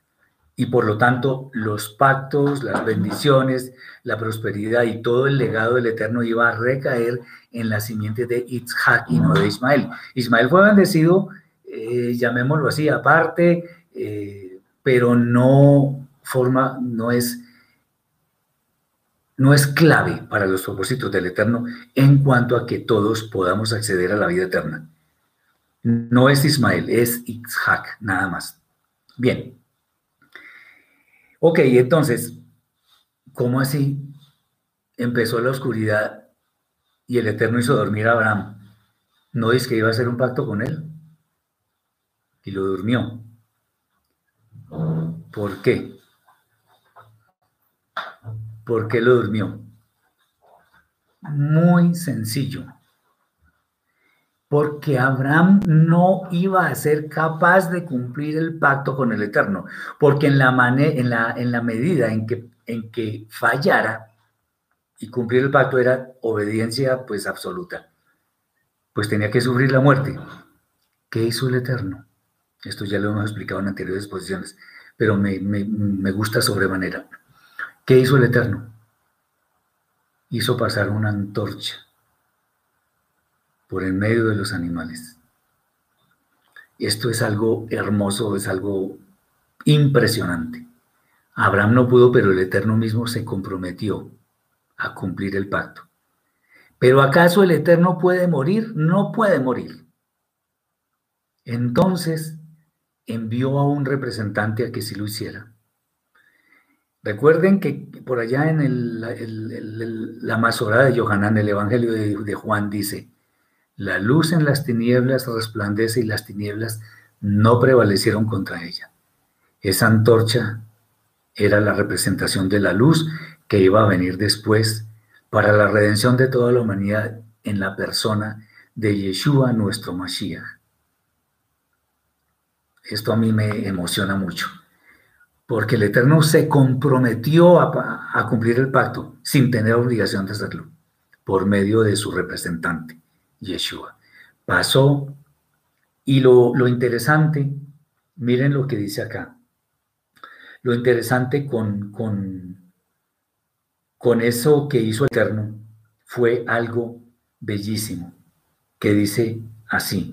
y por lo tanto los pactos, las bendiciones, la prosperidad y todo el legado del Eterno iba a recaer en la simiente de Isaac y no de Ismael. Ismael fue bendecido, eh, llamémoslo así, aparte, eh, pero no forma, no es, no es clave para los propósitos del Eterno en cuanto a que todos podamos acceder a la vida eterna. No es Ismael, es Isaac, nada más. Bien. Ok, entonces, ¿cómo así empezó la oscuridad y el Eterno hizo dormir a Abraham? ¿No es que iba a hacer un pacto con él? Y lo durmió. ¿Por qué? ¿Por qué lo durmió? Muy sencillo porque Abraham no iba a ser capaz de cumplir el pacto con el Eterno, porque en la, en la, en la medida en que, en que fallara y cumplir el pacto era obediencia pues absoluta, pues tenía que sufrir la muerte. ¿Qué hizo el Eterno? Esto ya lo hemos explicado en anteriores exposiciones, pero me, me gusta sobremanera. ¿Qué hizo el Eterno? Hizo pasar una antorcha por en medio de los animales. Esto es algo hermoso, es algo impresionante. Abraham no pudo, pero el Eterno mismo se comprometió a cumplir el pacto. Pero ¿acaso el Eterno puede morir? No puede morir. Entonces envió a un representante a que sí lo hiciera. Recuerden que por allá en la Masorá de Johanán, el Evangelio de Juan dice, la luz en las tinieblas resplandece y las tinieblas no prevalecieron contra ella. Esa antorcha era la representación de la luz que iba a venir después para la redención de toda la humanidad en la persona de Yeshua, nuestro Mashiach. Esto a mí me emociona mucho, porque el Eterno se comprometió a, cumplir el pacto sin tener obligación de hacerlo, por medio de su representante. Yeshua. Pasó y lo, interesante, miren lo que dice acá. Lo interesante con, con, con eso que hizo Eterno fue algo bellísimo, que dice así.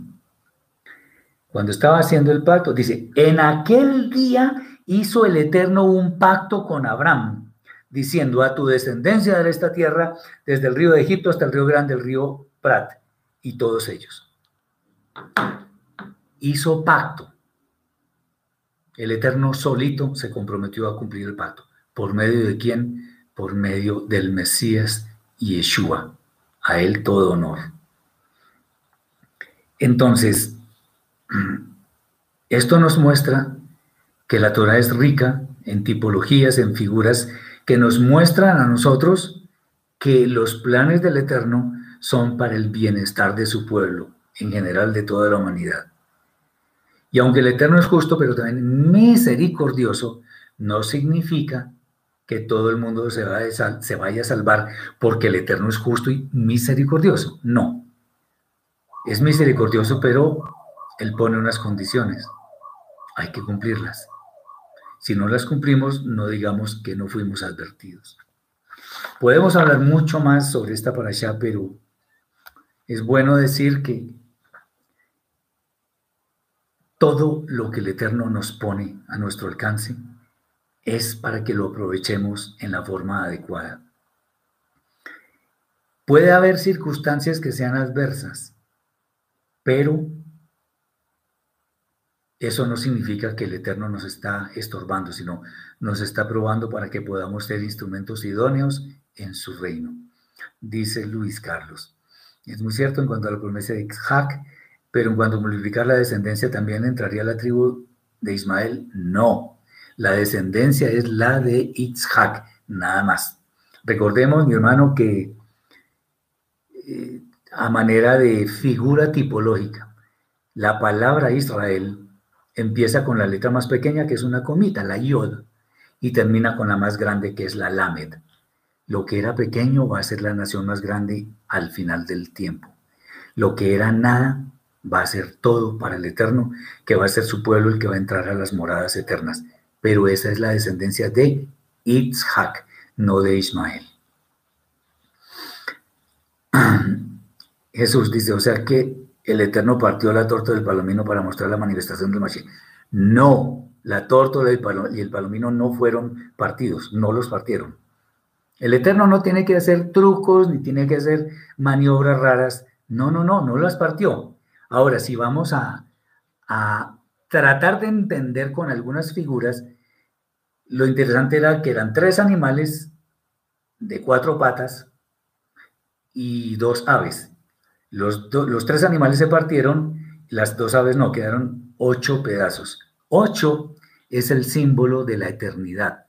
Cuando estaba haciendo el pacto, dice, en aquel día hizo el Eterno un pacto con Abraham, diciendo, a tu descendencia de esta tierra, desde el río de Egipto hasta el río grande, el río Prat y todos ellos. Hizo pacto. El Eterno solito se comprometió a cumplir el pacto. ¿Por medio de quién? Por medio del Mesías Yeshua. A él todo honor. Entonces, esto nos muestra que la Torah es rica en tipologías, en figuras que nos muestran a nosotros que los planes del Eterno son para el bienestar de su pueblo, en general de toda la humanidad. Y aunque el Eterno es justo, pero también misericordioso, no significa que todo el mundo se vaya, se vaya a salvar porque el Eterno es justo y misericordioso. No. Es misericordioso, pero Él pone unas condiciones. hay que cumplirlas. Si no las cumplimos, no digamos que no fuimos advertidos. Podemos hablar mucho más sobre esta para allá, pero es bueno decir que todo lo que el Eterno nos pone a nuestro alcance es para que lo aprovechemos en la forma adecuada. Puede haber circunstancias que sean adversas, pero eso no significa que el Eterno nos está estorbando, sino nos está probando para que podamos ser instrumentos idóneos en su reino. Dice Luis Carlos. Es muy cierto en cuanto a la promesa de Isaac, pero en cuanto a multiplicar la descendencia también entraría la tribu de Ismael. No, la descendencia es la de Isaac, nada más. Recordemos, mi hermano, que eh, a manera de figura tipológica, la palabra Israel Empieza con la letra más pequeña, que es una comita, la yod, y termina con la más grande, que es la lamed. Lo que era pequeño va a ser la nación más grande al final del tiempo. Lo que era nada va a ser todo para el Eterno, que va a ser su pueblo el que va a entrar a las moradas eternas. Pero esa es la descendencia de Itzhak, no de Ismael. Jesús dice, o sea que el Eterno partió la torta del palomino para mostrar la manifestación del Mashiach. No, la torta y el palomino no fueron partidos, no los partieron. El Eterno no tiene que hacer trucos ni tiene que hacer maniobras raras. No, no, no, no las partió. Ahora, si vamos a, a tratar de entender con algunas figuras, lo interesante era que eran tres animales de cuatro patas y dos aves. Los, tres animales se partieron, las dos aves no, quedaron ocho pedazos. Ocho es el símbolo de la eternidad,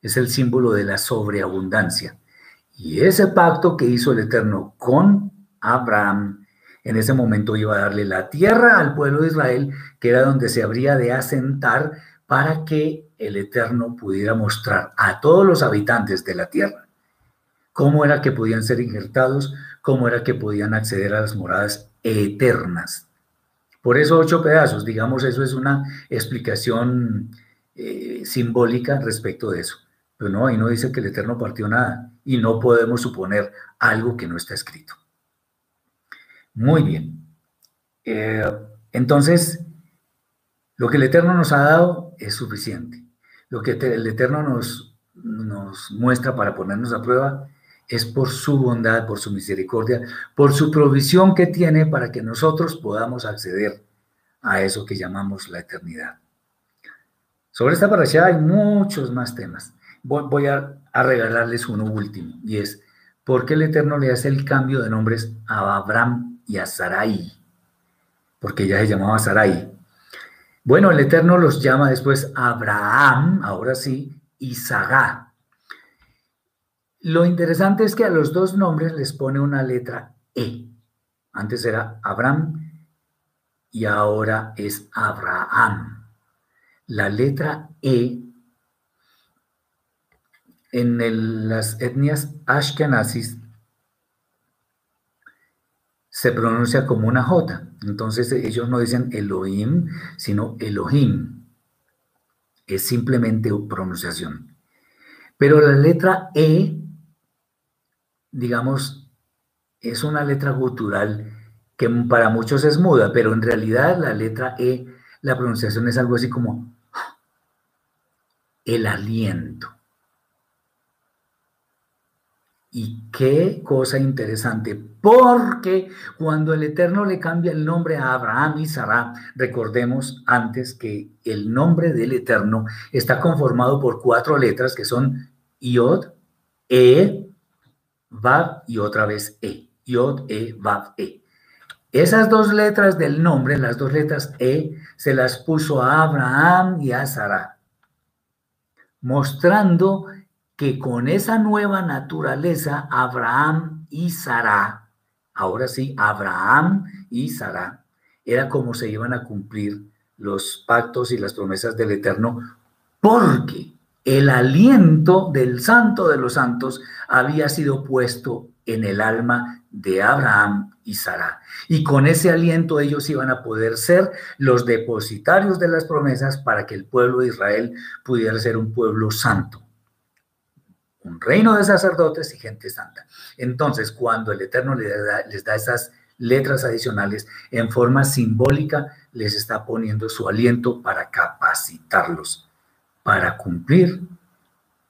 es el símbolo de la sobreabundancia. Y ese pacto que hizo el Eterno con Abraham, en ese momento iba a darle la tierra al pueblo de Israel, que era donde se habría de asentar para que el Eterno pudiera mostrar a todos los habitantes de la tierra cómo era que podían ser injertados, cómo era que podían acceder a las moradas eternas. Por eso ocho pedazos, digamos, eso es una explicación eh, simbólica respecto de eso. Pero no, ahí no dice que el Eterno partió nada y no podemos suponer algo que no está escrito. Muy bien. Eh, entonces, lo que el Eterno nos ha dado es suficiente. Lo que el Eterno nos, nos muestra para ponernos a prueba es por su bondad, por su misericordia, por su provisión que tiene para que nosotros podamos acceder a eso que llamamos la eternidad. Sobre esta parasha hay muchos más temas. Voy, a, regalarles uno último, y es, ¿por qué el Eterno le hace el cambio de nombres a Abraham y a Sarai? Porque ella se llamaba Sarai. Bueno, el Eterno los llama después Abraham, ahora sí, y Sagá. Lo interesante es que a los dos nombres les pone una letra E. Antes era Abraham y ahora es Abraham. La letra E en las etnias ashkenazis se pronuncia como una J. Entonces ellos no dicen Elohim, sino Elohim. Es simplemente pronunciación. Pero la letra E digamos, es una letra gutural que para muchos es muda, pero en realidad la letra E, la pronunciación es algo así como el aliento. Y qué cosa interesante, porque cuando el Eterno le cambia el nombre a Abraham y Sarah, recordemos antes que el nombre del Eterno está conformado por cuatro letras que son Iod, E, Vav y otra vez E. Yod, E, Vav, E. Esas dos letras del nombre, las dos letras E, se las puso a Abraham y a Sara, mostrando que con esa nueva naturaleza, Abraham y Sara, ahora sí, Abraham y Sara, era como se iban a cumplir los pactos y las promesas del Eterno, porque el aliento del santo de los santos había sido puesto en el alma de Abraham y Sara. Y con ese aliento ellos iban a poder ser los depositarios de las promesas para que el pueblo de Israel pudiera ser un pueblo santo, un reino de sacerdotes y gente santa. Entonces, cuando el Eterno les da, les da esas letras adicionales, en forma simbólica les está poniendo su aliento para capacitarlos, para cumplir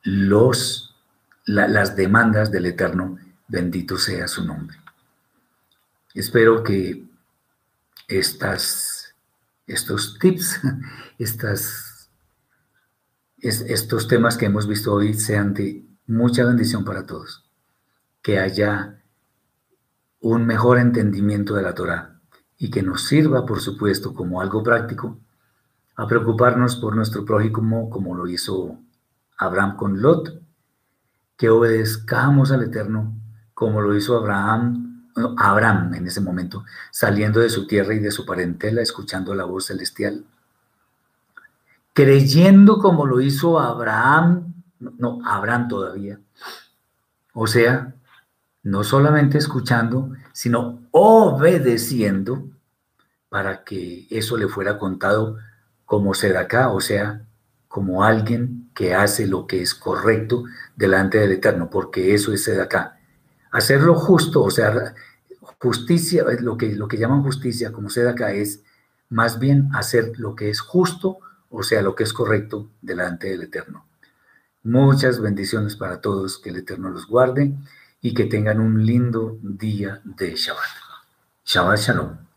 los, las demandas del Eterno Bendito sea su nombre. Espero que estas, estos tips, estas, estos temas que hemos visto hoy sean de mucha bendición para todos. Que haya un mejor entendimiento de la Torah y que nos sirva, por supuesto, como algo práctico a preocuparnos por nuestro prójimo como lo hizo Abraham con Lot, que obedezcamos al Eterno como lo hizo Abraham, Abraham en ese momento, saliendo de su tierra y de su parentela, escuchando la voz celestial. Creyendo como lo hizo Abraham, no, Abraham todavía. O sea, no solamente escuchando, sino obedeciendo para que eso le fuera contado como acá, o sea, como alguien que hace lo que es correcto delante del Eterno, porque eso es acá. Hacer lo justo, o sea, justicia, lo que, lo que llaman justicia, como se da acá, es más bien hacer lo que es justo, o sea, lo que es correcto delante del Eterno. Muchas bendiciones para todos, que el Eterno los guarde y que tengan un lindo día de Shabbat. Shabbat Shalom.